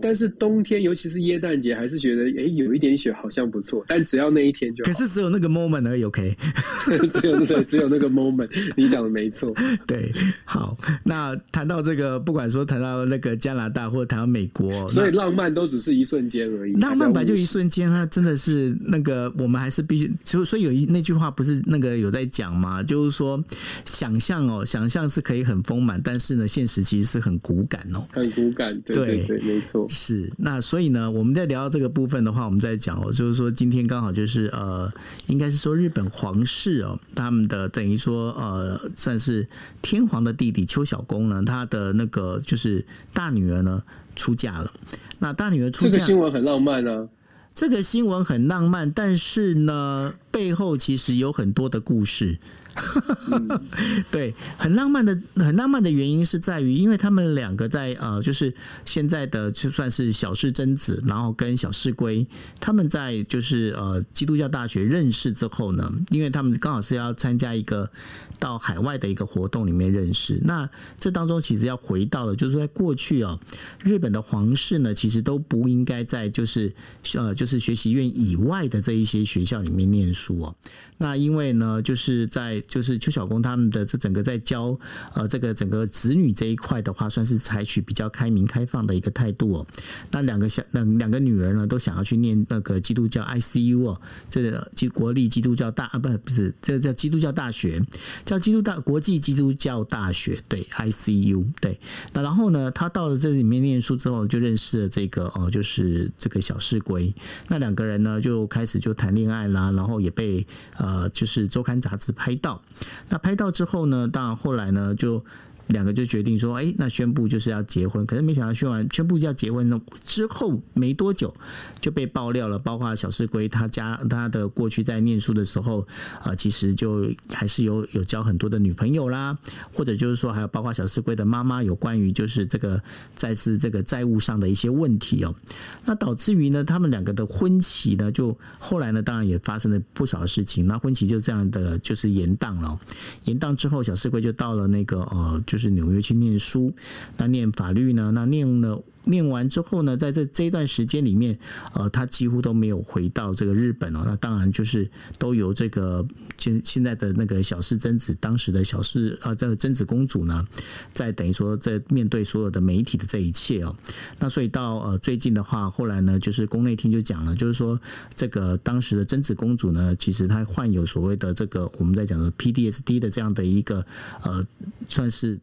但是冬天，尤其是耶诞节，还是觉得哎、欸，有一点雪好像不错。但只要那一天就好。可是只有那个 moment 而已，OK？只有对，只有那个 moment。你讲的没错。对，好。那谈到这个，不管说谈到那个加拿大，或者谈到美国，所以浪漫都只是一瞬间而已。浪漫本来就一瞬间，它真的是那个，我们还是必须。就所以有一那句话不是那个有在讲吗？就是说，想象哦，想象是可以很丰满，但是呢，现实其实是很骨感哦，很骨感。对对对，没错。是，那所以呢，我们在聊到这个部分的话，我们在讲哦，就是说今天刚好就是呃，应该是说日本皇室哦，他们的等于说呃，算是天皇的弟弟邱小公呢，他的那个就是大女儿呢出嫁了。那大女儿出嫁，这个新闻很浪漫啊。这个新闻很浪漫，但是呢，背后其实有很多的故事。对，很浪漫的，很浪漫的原因是在于，因为他们两个在呃，就是现在的就算是小室贞子，然后跟小室圭，他们在就是呃基督教大学认识之后呢，因为他们刚好是要参加一个到海外的一个活动里面认识。那这当中其实要回到的，就是在过去哦，日本的皇室呢，其实都不应该在就是呃就是学习院以外的这一些学校里面念书哦。那因为呢，就是在就是邱小公他们的这整个在教呃这个整个子女这一块的话，算是采取比较开明开放的一个态度哦。那两个小两两个女儿呢，都想要去念那个基督教 ICU 哦，这个基国立基督教大啊不不是这个叫基督教大学，叫基督大国际基督教大学对 ICU 对。那然后呢，他到了这里面念书之后，就认识了这个哦，就是这个小室圭。那两个人呢就开始就谈恋爱啦，然后也。也被呃呃就是周刊杂志拍到。那拍到之后呢，当然后来呢就。两个就决定说，哎，那宣布就是要结婚。可是没想到宣完宣布就要结婚呢之后没多久就被爆料了，包括小四龟他家他的过去在念书的时候，呃，其实就还是有有交很多的女朋友啦，或者就是说还有包括小四龟的妈妈有关于就是这个再次这个债务上的一些问题哦。那导致于呢，他们两个的婚期呢，就后来呢，当然也发生了不少事情。那婚期就这样的就是延宕了，延宕之后，小四龟就到了那个呃就。就是纽约去念书，那念法律呢？那念呢。念完之后呢，在这这一段时间里面，呃，他几乎都没有回到这个日本哦。那当然就是都由这个现现在的那个小室真子，当时的小室呃，这个真子公主呢，在等于说在面对所有的媒体的这一切哦。那所以到呃最近的话，后来呢，就是宫内厅就讲了，就是说这个当时的真子公主呢，其实她患有所谓的这个我们在讲的 PDSD 的这样的一个呃，算是。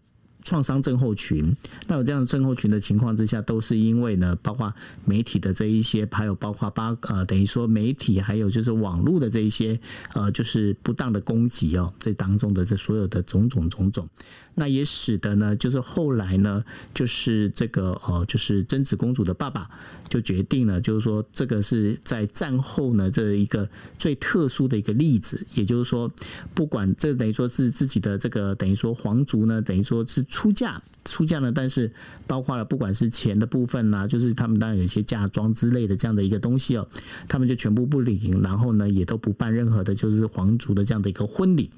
创伤症候群，那有这样的症候群的情况之下，都是因为呢，包括媒体的这一些，还有包括八呃，等于说媒体还有就是网络的这一些呃，就是不当的攻击哦，这当中的这所有的种种种种，那也使得呢，就是后来呢，就是这个呃，就是贞子公主的爸爸。就决定了，就是说，这个是在战后呢，这一个最特殊的一个例子。也就是说，不管这等于说是自己的这个等于说皇族呢，等于说是出嫁。出嫁呢，但是包括了不管是钱的部分呐，就是他们当然有一些嫁妆之类的这样的一个东西哦，他们就全部不领，然后呢也都不办任何的，就是皇族的这样的一个婚礼。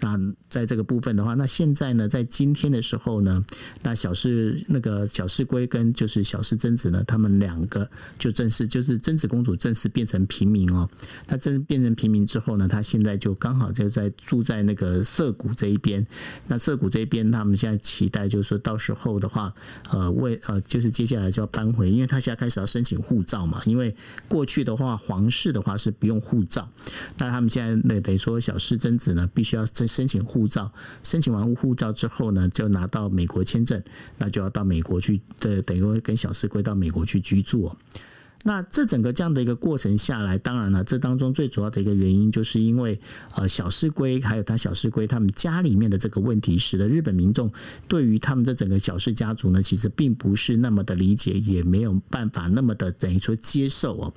那在这个部分的话，那现在呢，在今天的时候呢，那小室那个小室圭跟就是小室真子呢，他们两个就正式就是贞子公主正式变成平民哦。那真变成平民之后呢，他现在就刚好就在住在那个涩谷这一边。那涩谷这一边，他们现在期待就是说。到时候的话，呃，为呃，就是接下来就要搬回，因为他现在开始要申请护照嘛。因为过去的话，皇室的话是不用护照，那他们现在那等于说小室贞子呢，必须要申申请护照。申请完护照之后呢，就拿到美国签证，那就要到美国去，的等于说跟小室圭到美国去居住。那这整个这样的一个过程下来，当然了，这当中最主要的一个原因，就是因为呃小室圭还有他小室圭他们家里面的这个问题，使得日本民众对于他们这整个小氏家族呢，其实并不是那么的理解，也没有办法那么的等于说接受哦。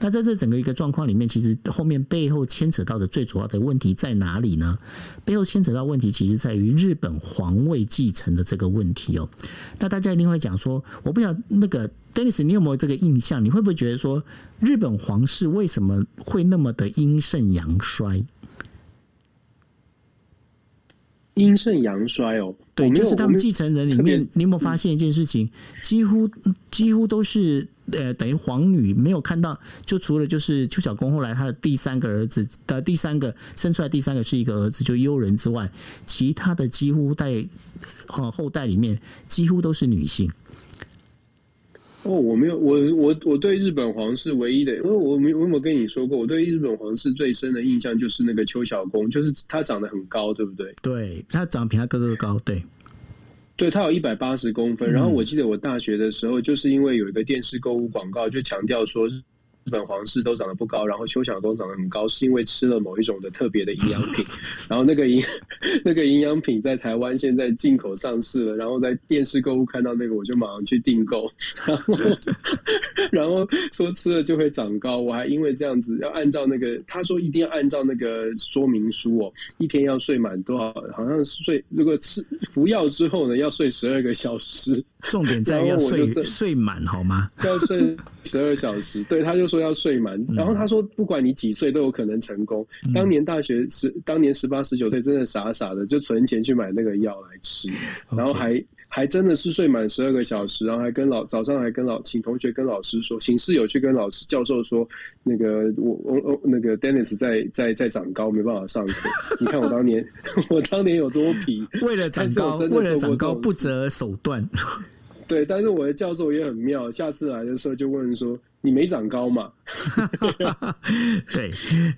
那在这整个一个状况里面，其实后面背后牵扯到的最主要的问题在哪里呢？背后牵扯到问题，其实在于日本皇位继承的这个问题哦。那大家一定会讲说，我不想那个。Dennis，你有没有这个印象？你会不会觉得说，日本皇室为什么会那么的阴盛阳衰？阴盛阳衰哦，对，就是他们继承人里面，你有没有发现一件事情？几乎几乎都是呃，等于皇女没有看到，就除了就是邱小公后来他的第三个儿子的第三个生出来第三个是一个儿子，就悠人之外，其他的几乎在呃后代里面几乎都是女性。哦，我没有，我我我对日本皇室唯一的，因为我没我有没有跟你说过，我对日本皇室最深的印象就是那个邱小公，就是他长得很高，对不对？对，他长得比他哥哥高，对，对他有一百八十公分。然后我记得我大学的时候，就是因为有一个电视购物广告，就强调说。日本皇室都长得不高，然后秋篠宫长得很高，是因为吃了某一种的特别的营养品。然后那个营 那个营养品在台湾现在进口上市了，然后在电视购物看到那个，我就马上去订购。然后 然后说吃了就会长高，我还因为这样子要按照那个他说一定要按照那个说明书哦，一天要睡满多少？好像是睡如果吃服药之后呢，要睡十二个小时。重点在要睡睡满好吗？要睡十二小时。对，他就说要睡满。然后他说，不管你几岁都有可能成功。当年大学十，当年十八十九岁，真的傻傻的就存钱去买那个药来吃，然后还。还真的是睡满十二个小时，然后还跟老早上还跟老请同学跟老师说，请室友去跟老师教授说，那个我我我那个 Dennis 在在在长高，没办法上课。你看我当年 我当年有多皮，为了长高，为了长高不择手段。对，但是我的教授也很妙，下次来的时候就问说，你没长高嘛？对，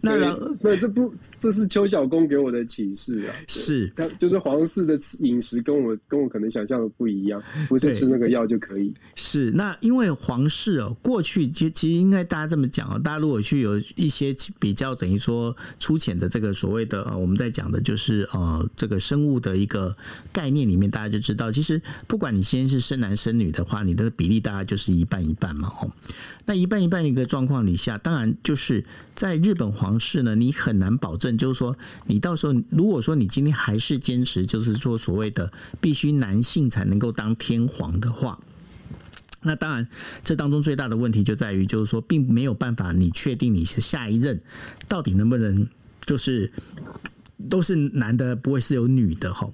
那然那这不这是邱小公给我的启示啊。是，就是皇室的饮食跟我跟我可能想象的不一样，不是吃那个药就可以。是，那因为皇室哦，过去其其实应该大家这么讲哦，大家如果去有一些比较等于说粗浅的这个所谓的呃我们在讲的就是呃这个生物的一个概念里面，大家就知道，其实不管你先是生男生女的话，你的比例大概就是一半一半嘛，哦。那一半一半一个状况况底下，当然就是在日本皇室呢，你很难保证，就是说你到时候如果说你今天还是坚持，就是说所谓的必须男性才能够当天皇的话，那当然这当中最大的问题就在于，就是说并没有办法你确定你是下一任到底能不能就是。都是男的，不会是有女的哈。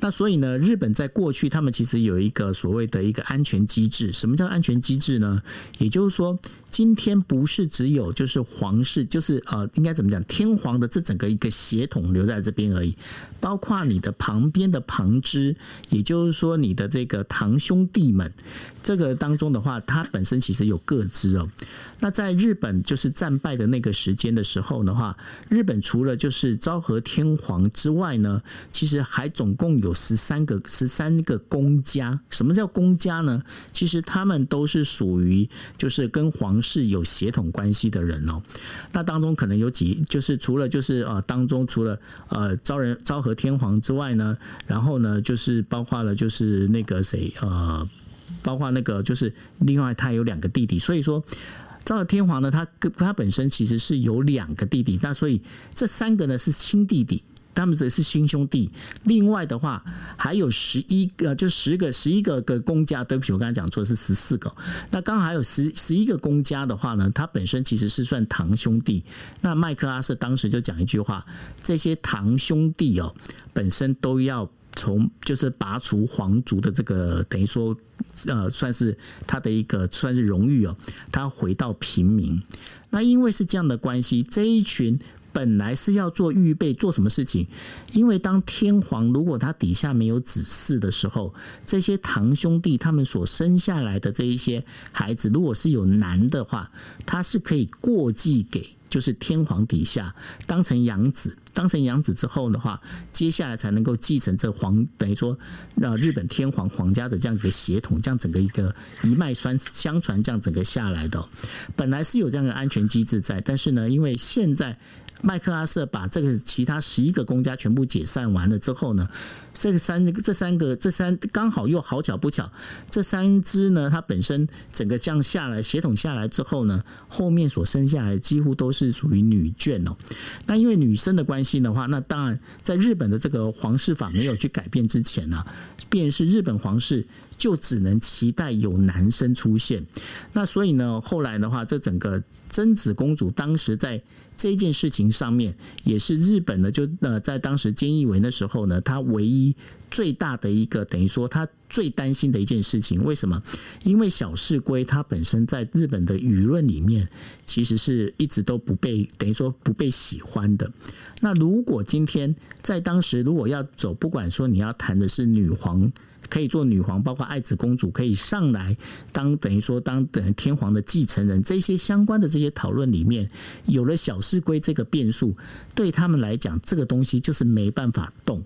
那所以呢，日本在过去他们其实有一个所谓的一个安全机制。什么叫安全机制呢？也就是说，今天不是只有就是皇室，就是呃，应该怎么讲，天皇的这整个一个血统留在这边而已，包括你的旁边的旁支，也就是说你的这个堂兄弟们。这个当中的话，它本身其实有各支哦。那在日本就是战败的那个时间的时候的话，日本除了就是昭和天皇之外呢，其实还总共有十三个十三个公家。什么叫公家呢？其实他们都是属于就是跟皇是有血统关系的人哦。那当中可能有几，就是除了就是呃当中除了呃昭仁昭和天皇之外呢，然后呢就是包括了就是那个谁呃。包括那个，就是另外他有两个弟弟，所以说昭和天皇呢，他他本身其实是有两个弟弟，那所以这三个呢是亲弟弟，他们这是亲兄弟。另外的话还有十一个，就十个十一个个公家，对不起，我刚才讲错是十四个。那刚好还有十十一个公家的话呢，他本身其实是算堂兄弟。那麦克阿瑟当时就讲一句话：这些堂兄弟哦，本身都要。从就是拔除皇族的这个等于说，呃，算是他的一个算是荣誉哦，他回到平民。那因为是这样的关系，这一群本来是要做预备做什么事情？因为当天皇如果他底下没有子嗣的时候，这些堂兄弟他们所生下来的这一些孩子，如果是有男的话，他是可以过继给。就是天皇底下当成养子，当成养子之后的话，接下来才能够继承这皇，等于说让日本天皇皇家的这样一个血统，这样整个一个一脉相相传，这样整个下来的，本来是有这样的安全机制在，但是呢，因为现在。麦克阿瑟把这个其他十一个公家全部解散完了之后呢，这个三这三个这三刚好又好巧不巧，这三只呢，它本身整个这样下来血统下来之后呢，后面所生下来几乎都是属于女眷哦。那因为女生的关系的话，那当然在日本的这个皇室法没有去改变之前呢，便是日本皇室就只能期待有男生出现。那所以呢，后来的话，这整个真子公主当时在。这件事情上面也是日本呢，就呃在当时菅义伟的时候呢，他唯一最大的一个等于说他最担心的一件事情，为什么？因为小室圭他本身在日本的舆论里面其实是一直都不被等于说不被喜欢的。那如果今天在当时如果要走，不管说你要谈的是女皇。可以做女皇，包括爱子公主可以上来当等于说当等天皇的继承人，这些相关的这些讨论里面，有了小室圭这个变数，对他们来讲，这个东西就是没办法动。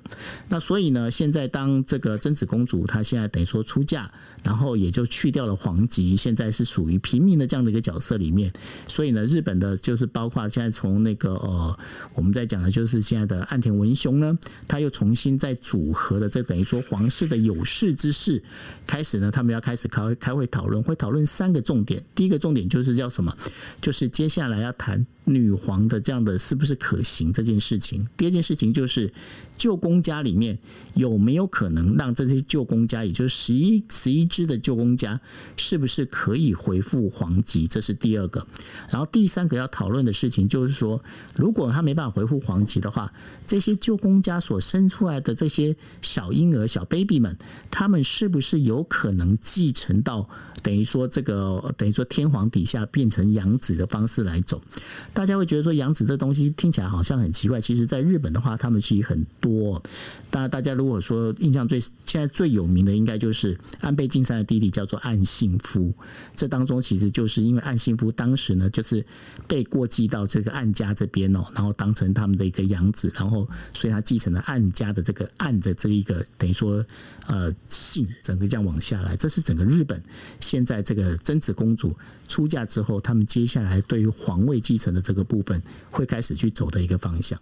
那所以呢，现在当这个贞子公主她现在等于说出嫁，然后也就去掉了皇籍，现在是属于平民的这样的一个角色里面。所以呢，日本的就是包括现在从那个呃，我们在讲的就是现在的岸田文雄呢，他又重新再组合的这等于说皇室的有。事之事开始呢，他们要开始开开会讨论，会讨论三个重点。第一个重点就是叫什么？就是接下来要谈女皇的这样的是不是可行这件事情。第二件事情就是。旧公家里面有没有可能让这些旧公家，也就是十一十一只的旧公家，是不是可以恢复皇籍？这是第二个。然后第三个要讨论的事情就是说，如果他没办法恢复皇籍的话，这些旧公家所生出来的这些小婴儿、小 baby 们，他们是不是有可能继承到？等于说这个等于说天皇底下变成养子的方式来走？大家会觉得说养子这东西听起来好像很奇怪。其实，在日本的话，他们其实很多。当然大家如果说印象最现在最有名的，应该就是安倍晋三的弟弟叫做岸信夫。这当中其实就是因为岸信夫当时呢，就是被过继到这个岸家这边哦，然后当成他们的一个养子，然后所以他继承了岸家的这个岸的这一个等于说呃姓，整个这样往下来，这是整个日本现在这个贞子公主出嫁之后，他们接下来对于皇位继承的这个部分会开始去走的一个方向。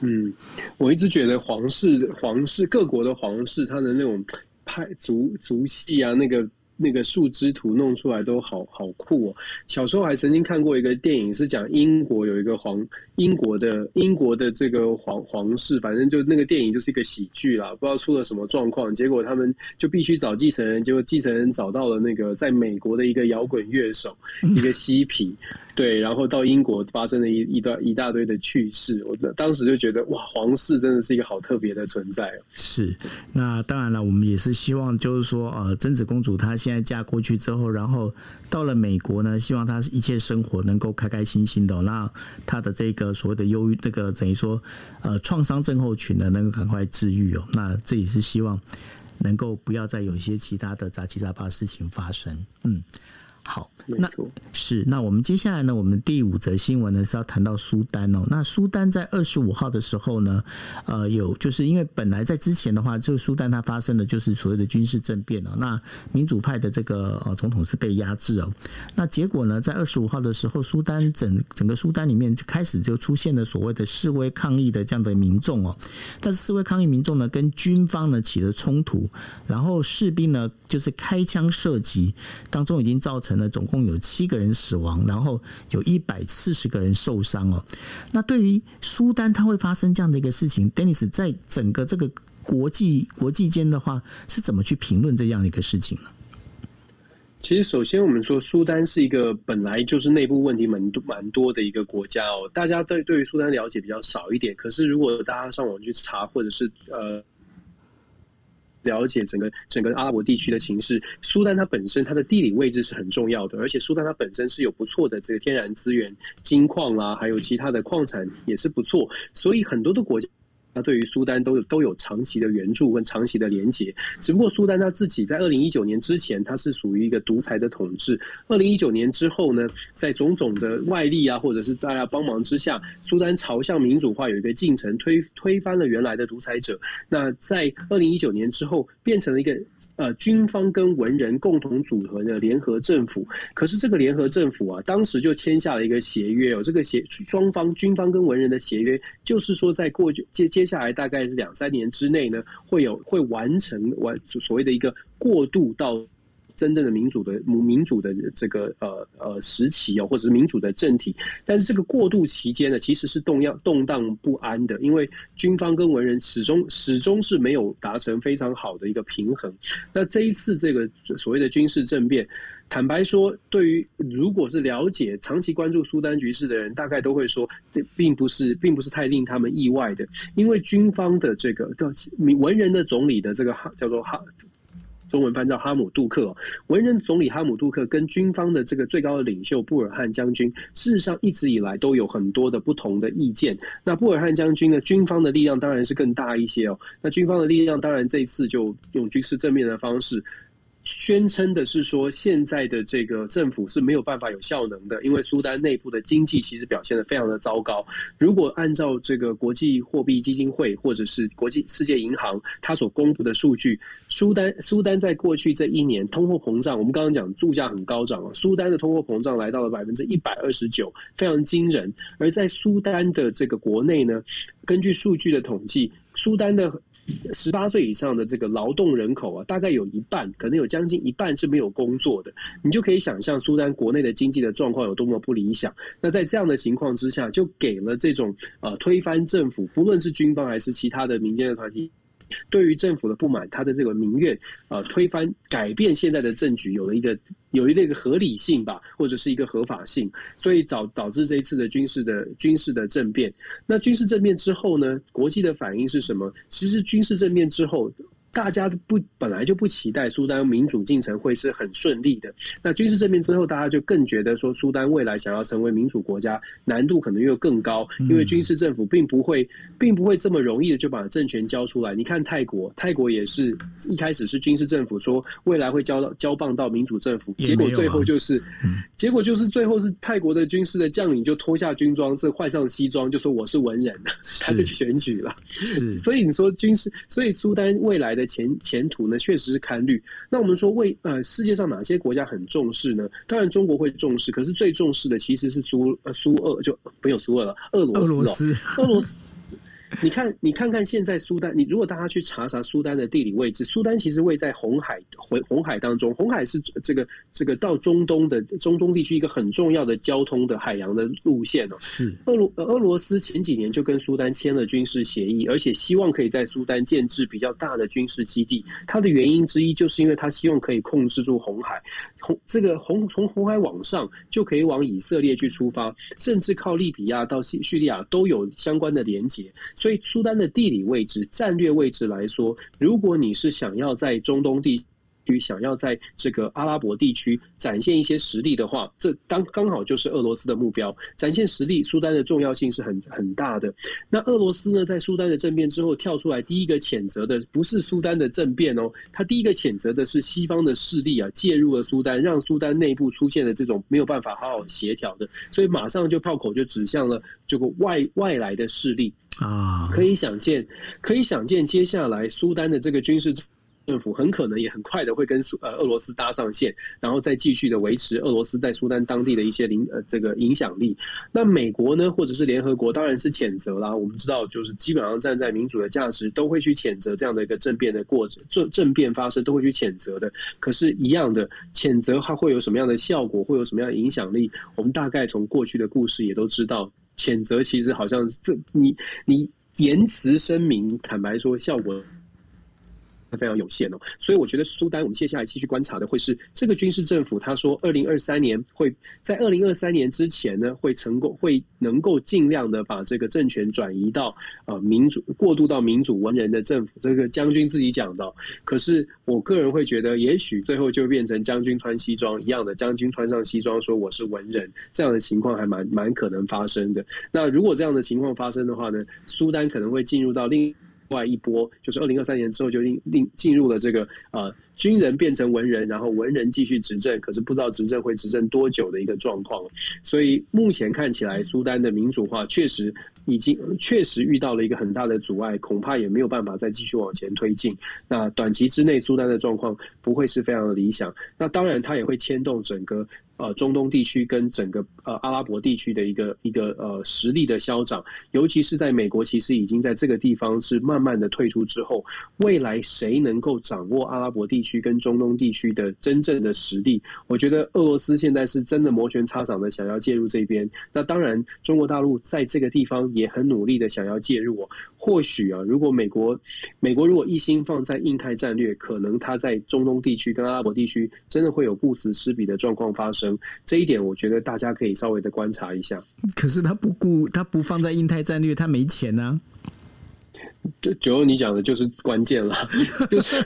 嗯，我一直觉得皇室、皇室各国的皇室，他的那种派族族系啊，那个那个树枝图弄出来都好好酷哦。小时候还曾经看过一个电影，是讲英国有一个皇英国的英国的这个皇皇室，反正就那个电影就是一个喜剧啦，不知道出了什么状况，结果他们就必须找继承人，结果继承人找到了那个在美国的一个摇滚乐手，一个嬉皮。对，然后到英国发生了一一段一大堆的趣事，我当时就觉得哇，皇室真的是一个好特别的存在。是，那当然了，我们也是希望，就是说，呃，贞子公主她现在嫁过去之后，然后到了美国呢，希望她一切生活能够开开心心的。那她的这个所谓的忧郁，这个等于说，呃，创伤症候群呢，能够赶快治愈哦。那这也是希望能够不要再有一些其他的杂七杂八事情发生。嗯。好，那是那我们接下来呢？我们第五则新闻呢是要谈到苏丹哦。那苏丹在二十五号的时候呢，呃，有就是因为本来在之前的话，就苏丹它发生的就是所谓的军事政变哦。那民主派的这个呃总统是被压制哦。那结果呢，在二十五号的时候，苏丹整整个苏丹里面开始就出现了所谓的示威抗议的这样的民众哦。但是示威抗议民众呢，跟军方呢起了冲突，然后士兵呢就是开枪射击，当中已经造成。总共有七个人死亡，然后有一百四十个人受伤哦。那对于苏丹，它会发生这样的一个事情，Dennis 在整个这个国际国际间的话，是怎么去评论这样一个事情呢？其实，首先我们说，苏丹是一个本来就是内部问题蛮多蛮多的一个国家哦。大家对对于苏丹了解比较少一点，可是如果大家上网去查，或者是呃。了解整个整个阿拉伯地区的情势，苏丹它本身它的地理位置是很重要的，而且苏丹它本身是有不错的这个天然资源、金矿啊，还有其他的矿产也是不错，所以很多的国家。他对于苏丹都都有长期的援助跟长期的连结，只不过苏丹他自己在二零一九年之前，他是属于一个独裁的统治。二零一九年之后呢，在种种的外力啊，或者是大家帮忙之下，苏丹朝向民主化有一个进程，推推翻了原来的独裁者。那在二零一九年之后，变成了一个呃军方跟文人共同组合的联合政府。可是这个联合政府啊，当时就签下了一个协约哦，这个协双方军方跟文人的协约，就是说在过去接接。接下来大概是两三年之内呢，会有会完成完所谓的一个过渡到真正的民主的民主的这个呃呃时期哦，或者是民主的政体。但是这个过渡期间呢，其实是动摇动荡不安的，因为军方跟文人始终始终是没有达成非常好的一个平衡。那这一次这个所谓的军事政变。坦白说，对于如果是了解、长期关注苏丹局势的人，大概都会说，这并不是，并不是太令他们意外的。因为军方的这个文人的总理的这个哈叫做哈，中文翻叫哈姆杜克，文人总理哈姆杜克跟军方的这个最高的领袖布尔汉将军，事实上一直以来都有很多的不同的意见。那布尔汉将军呢，军方的力量当然是更大一些哦。那军方的力量当然这一次就用军事正面的方式。宣称的是说，现在的这个政府是没有办法有效能的，因为苏丹内部的经济其实表现得非常的糟糕。如果按照这个国际货币基金会或者是国际世界银行它所公布的数据，苏丹苏丹在过去这一年通货膨胀，我们刚刚讲物价很高涨啊，苏丹的通货膨胀来到了百分之一百二十九，非常惊人。而在苏丹的这个国内呢，根据数据的统计，苏丹的。十八岁以上的这个劳动人口啊，大概有一半，可能有将近一半是没有工作的。你就可以想象苏丹国内的经济的状况有多么不理想。那在这样的情况之下，就给了这种呃推翻政府，不论是军方还是其他的民间的团体。对于政府的不满，他的这个民怨啊、推翻、改变现在的政局，有了一个有一个合理性吧，或者是一个合法性，所以导导致这一次的军事的军事的政变。那军事政变之后呢，国际的反应是什么？其实军事政变之后，大家不本来就不期待苏丹民主进程会是很顺利的。那军事政变之后，大家就更觉得说，苏丹未来想要成为民主国家，难度可能又更高，因为军事政府并不会，并不会这么容易的就把政权交出来。你看泰国，泰国也是一开始是军事政府说未来会交到交棒到民主政府，结果最后就是，结果就是最后是泰国的军事的将领就脱下军装，这换上西装就说我是文人，他就选举了。是，所以你说军事，所以苏丹未来的。前前途呢，确实是堪虑。那我们说为呃，世界上哪些国家很重视呢？当然中国会重视，可是最重视的其实是苏呃苏俄，就没有苏俄了，俄罗斯哦，俄罗斯。俄罗斯你看，你看看现在苏丹，你如果大家去查查苏丹的地理位置，苏丹其实位在红海回红海当中，红海是这个这个到中东的中东地区一个很重要的交通的海洋的路线哦。是俄罗俄罗斯前几年就跟苏丹签了军事协议，而且希望可以在苏丹建制比较大的军事基地。它的原因之一就是因为它希望可以控制住红海，红这个红从红海往上就可以往以色列去出发，甚至靠利比亚到叙叙利亚都有相关的连结。所以苏丹的地理位置、战略位置来说，如果你是想要在中东地区、想要在这个阿拉伯地区展现一些实力的话，这刚刚好就是俄罗斯的目标。展现实力，苏丹的重要性是很很大的。那俄罗斯呢，在苏丹的政变之后跳出来，第一个谴责的不是苏丹的政变哦，他第一个谴责的是西方的势力啊，介入了苏丹，让苏丹内部出现了这种没有办法好好协调的，所以马上就炮口就指向了这个外外来的势力。啊，可以想见，可以想见，接下来苏丹的这个军事政府很可能也很快的会跟苏呃俄罗斯搭上线，然后再继续的维持俄罗斯在苏丹当地的一些领呃这个影响力。那美国呢，或者是联合国，当然是谴责啦。我们知道，就是基本上站在民主的价值，都会去谴责这样的一个政变的过程，政政变发生都会去谴责的。可是，一样的谴责它会有什么样的效果，会有什么样的影响力？我们大概从过去的故事也都知道。谴责其实好像这你你言辞声明，坦白说效果非常有限哦，所以我觉得苏丹，我们接下来继续观察的会是这个军事政府。他说，二零二三年会在二零二三年之前呢，会成功，会能够尽量的把这个政权转移到呃民主，过渡到民主文人的政府。这个将军自己讲的。可是我个人会觉得，也许最后就变成将军穿西装一样的，将军穿上西装说我是文人，这样的情况还蛮蛮可能发生的。那如果这样的情况发生的话呢，苏丹可能会进入到另。外一波就是二零二三年之后就令令进入了这个呃军人变成文人，然后文人继续执政，可是不知道执政会执政多久的一个状况。所以目前看起来，苏丹的民主化确实已经确实遇到了一个很大的阻碍，恐怕也没有办法再继续往前推进。那短期之内，苏丹的状况不会是非常的理想。那当然，它也会牵动整个。呃，中东地区跟整个呃阿拉伯地区的一个一个呃实力的消长，尤其是在美国，其实已经在这个地方是慢慢的退出之后，未来谁能够掌握阿拉伯地区跟中东地区的真正的实力？我觉得俄罗斯现在是真的摩拳擦掌的想要介入这边。那当然，中国大陆在这个地方也很努力的想要介入。或许啊，如果美国美国如果一心放在印太战略，可能他在中东地区跟阿拉伯地区真的会有顾此失彼的状况发生。这一点，我觉得大家可以稍微的观察一下。可是他不顾，他不放在印太战略，他没钱呢、就九欧，你讲的就是关键了，就是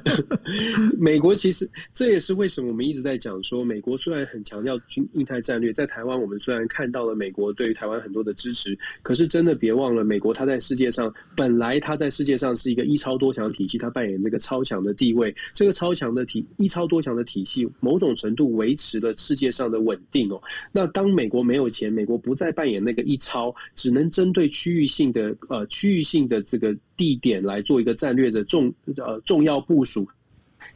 美国其实这也是为什么我们一直在讲说，美国虽然很强调军印太战略，在台湾我们虽然看到了美国对于台湾很多的支持，可是真的别忘了，美国它在世界上本来它在世界上是一个一超多强体系，它扮演这个超强的地位，这个超强的体一超多强的体系，某种程度维持了世界上的稳定哦。那当美国没有钱，美国不再扮演那个一超，只能针对区域性的呃区域性的这个。地点来做一个战略的重呃重要部署，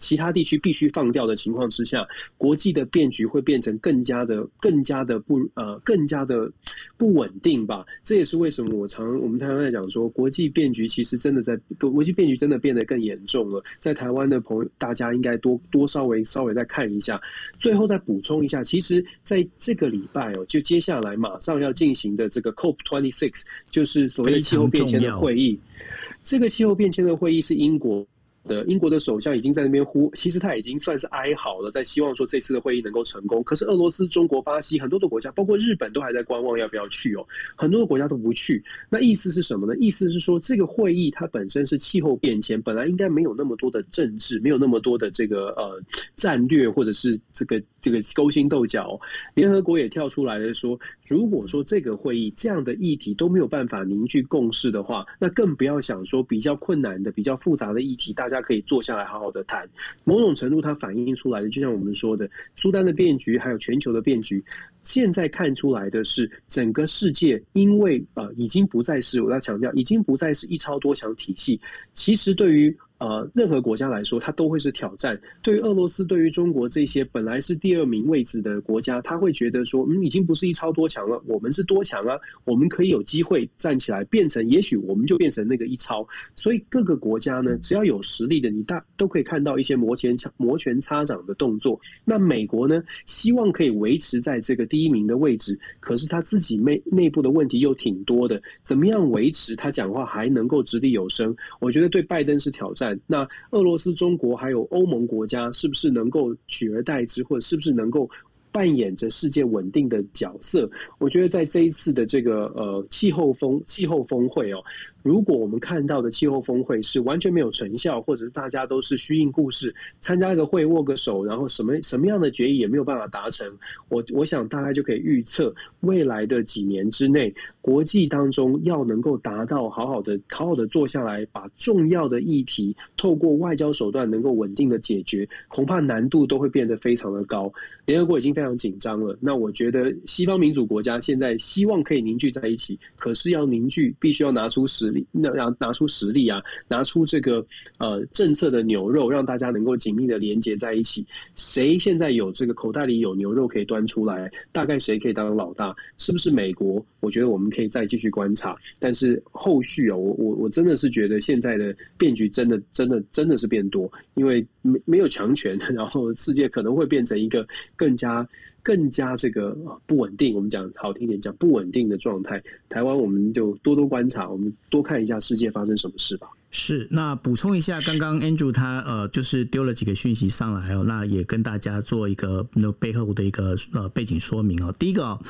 其他地区必须放掉的情况之下，国际的变局会变成更加的更加的不呃更加的不稳定吧。这也是为什么我常我们常常在讲说，国际变局其实真的在国际变局真的变得更严重了。在台湾的朋友，大家应该多多稍微稍微再看一下。最后再补充一下，其实在这个礼拜哦，就接下来马上要进行的这个 COP twenty six，就是所谓的气候变迁的会议。这个气候变迁的会议是英国的英国的首相已经在那边呼，其实他已经算是哀嚎了，在希望说这次的会议能够成功。可是俄罗斯、中国、巴西很多的国家，包括日本都还在观望要不要去哦，很多的国家都不去。那意思是什么呢？意思是说这个会议它本身是气候变迁，本来应该没有那么多的政治，没有那么多的这个呃战略，或者是这个这个勾心斗角。联合国也跳出来了说，如果说这个会议这样的议题都没有办法凝聚共识的话，那更不要想说比较困难的、比较复杂的议题大。家可以坐下来好好的谈。某种程度，它反映出来的，就像我们说的，苏丹的变局，还有全球的变局，现在看出来的是，整个世界因为呃，已经不再是我要强调，已经不再是一超多强体系。其实对于呃，任何国家来说，它都会是挑战。对于俄罗斯、对于中国这些本来是第二名位置的国家，他会觉得说，嗯，已经不是一超多强了，我们是多强啊，我们可以有机会站起来，变成，也许我们就变成那个一超。所以各个国家呢，只要有实力的，你大都可以看到一些摩拳摩拳擦掌的动作。那美国呢，希望可以维持在这个第一名的位置，可是他自己内内部的问题又挺多的，怎么样维持他讲话还能够掷地有声？我觉得对拜登是挑战。那俄罗斯、中国还有欧盟国家，是不是能够取而代之，或者是不是能够扮演着世界稳定的角色？我觉得在这一次的这个呃气候峰气候峰会哦。如果我们看到的气候峰会是完全没有成效，或者是大家都是虚应故事，参加一个会握个手，然后什么什么样的决议也没有办法达成，我我想大概就可以预测未来的几年之内，国际当中要能够达到好好的好好的坐下来，把重要的议题透过外交手段能够稳定的解决，恐怕难度都会变得非常的高。联合国已经非常紧张了，那我觉得西方民主国家现在希望可以凝聚在一起，可是要凝聚，必须要拿出实。那要拿出实力啊，拿出这个呃政策的牛肉，让大家能够紧密的连接在一起。谁现在有这个口袋里有牛肉可以端出来？大概谁可以当老大？是不是美国？我觉得我们可以再继续观察。但是后续啊，我我我真的是觉得现在的变局真的真的真的是变多，因为没没有强权，然后世界可能会变成一个更加。更加这个不稳定，我们讲好听点讲不稳定的状态。台湾我们就多多观察，我们多看一下世界发生什么事吧。是，那补充一下，刚刚 Andrew 他呃就是丢了几个讯息上来哦，那也跟大家做一个那背后的一个呃背景说明哦。第一个哦，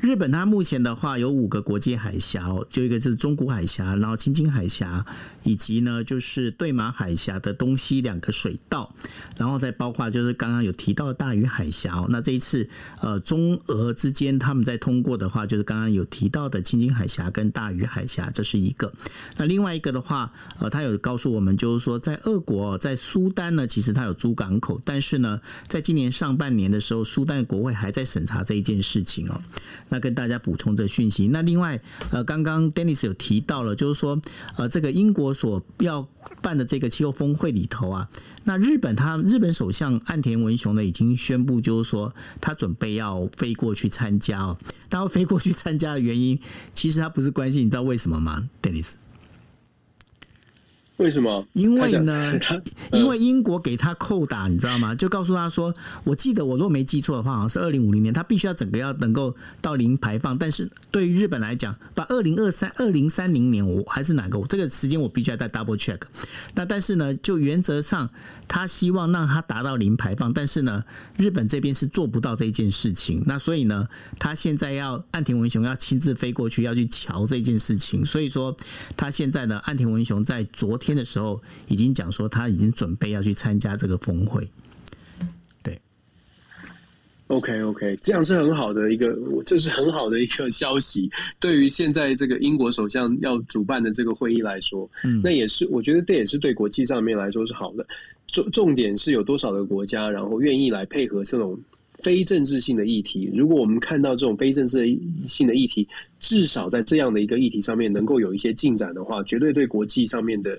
日本它目前的话有五个国际海峡哦，就一个是中古海峡，然后青津海峡，以及呢就是对马海峡的东西两个水道，然后再包括就是刚刚有提到的大隅海峡哦。那这一次呃中俄之间他们在通过的话，就是刚刚有提到的青津海峡跟大隅海峡，这是一个。那另外一个的话呃。他有告诉我们，就是说，在俄国，在苏丹呢，其实它有租港口，但是呢，在今年上半年的时候，苏丹国会还在审查这一件事情哦。那跟大家补充这讯息。那另外，呃，刚刚 Dennis 有提到了，就是说，呃，这个英国所要办的这个气候峰会里头啊，那日本他日本首相岸田文雄呢，已经宣布，就是说，他准备要飞过去参加哦。他要飞过去参加的原因，其实他不是关心，你知道为什么吗，Dennis？为什么？因为呢，因为英国给他扣打，你知道吗？就告诉他说，我记得我如果没记错的话，好像是二零五零年，他必须要整个要能够到零排放。但是对于日本来讲，把二零二三、二零三零年，我还是哪个？这个时间我必须要再 double check。那但是呢，就原则上，他希望让他达到零排放，但是呢，日本这边是做不到这一件事情。那所以呢，他现在要岸田文雄要亲自飞过去，要去瞧这件事情。所以说，他现在呢，岸田文雄在昨天。的时候已经讲说他已经准备要去参加这个峰会，对，OK OK，这样是很好的一个，这是很好的一个消息。对于现在这个英国首相要主办的这个会议来说，嗯，那也是我觉得这也是对国际上面来说是好的。重重点是有多少个国家然后愿意来配合这种。非政治性的议题，如果我们看到这种非政治性的议题，至少在这样的一个议题上面能够有一些进展的话，绝对对国际上面的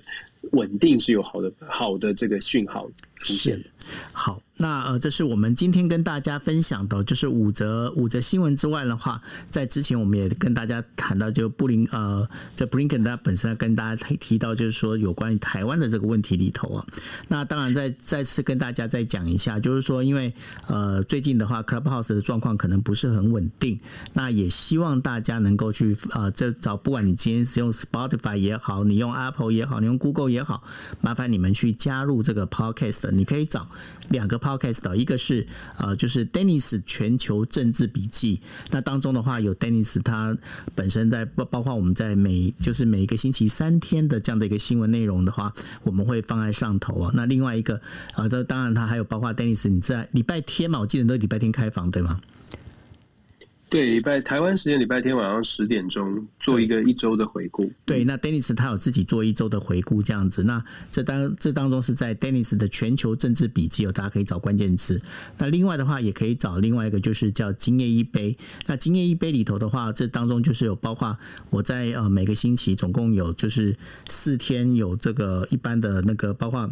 稳定是有好的好的这个讯号。出现的。好。那呃，这是我们今天跟大家分享的，就是五则五则新闻之外的话，在之前我们也跟大家谈到，就布林呃，这布林肯他本身跟大家提提到，就是说有关于台湾的这个问题里头啊。那当然再再次跟大家再讲一下，就是说因为呃最近的话，Clubhouse 的状况可能不是很稳定，那也希望大家能够去呃这找，不管你今天是用 Spotify 也好，你用 Apple 也好，你用 Google 也好，麻烦你们去加入这个 Podcast，你可以找两个 Podcast，一个是呃，就是 Dennis 全球政治笔记。那当中的话，有 Dennis 他本身在包包括我们在每就是每一个星期三天的这样的一个新闻内容的话，我们会放在上头啊。那另外一个啊，这当然他还有包括 Dennis 你在礼拜天嘛，我记得都礼拜天开房对吗？对，礼拜台湾时间礼拜天晚上十点钟做一个一周的回顾。对，那 Dennis 他有自己做一周的回顾这样子。那这当这当中是在 Dennis 的全球政治笔记哦，大家可以找关键词。那另外的话也可以找另外一个，就是叫今夜一杯。那今夜一杯里头的话，这当中就是有包括我在呃每个星期总共有就是四天有这个一般的那个包括。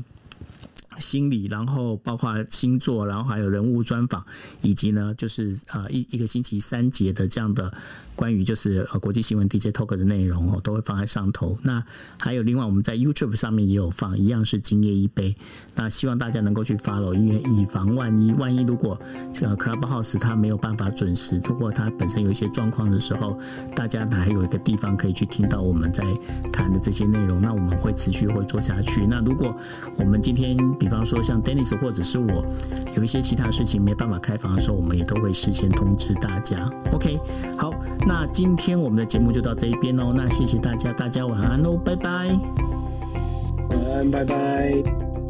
心理，然后包括星座，然后还有人物专访，以及呢，就是啊一一个星期三节的这样的。关于就是呃国际新闻 DJ Talk 的内容哦，都会放在上头。那还有另外我们在 YouTube 上面也有放，一样是今夜一杯。那希望大家能够去 follow，因为以防万一，万一如果呃 Clubhouse 它没有办法准时，如果它本身有一些状况的时候，大家还有一个地方可以去听到我们在谈的这些内容。那我们会持续会做下去。那如果我们今天比方说像 Dennis 或者是我有一些其他事情没办法开房的时候，我们也都会事先通知大家。OK，好。那今天我们的节目就到这一边哦，那谢谢大家，大家晚安喽，拜拜，晚安，拜拜。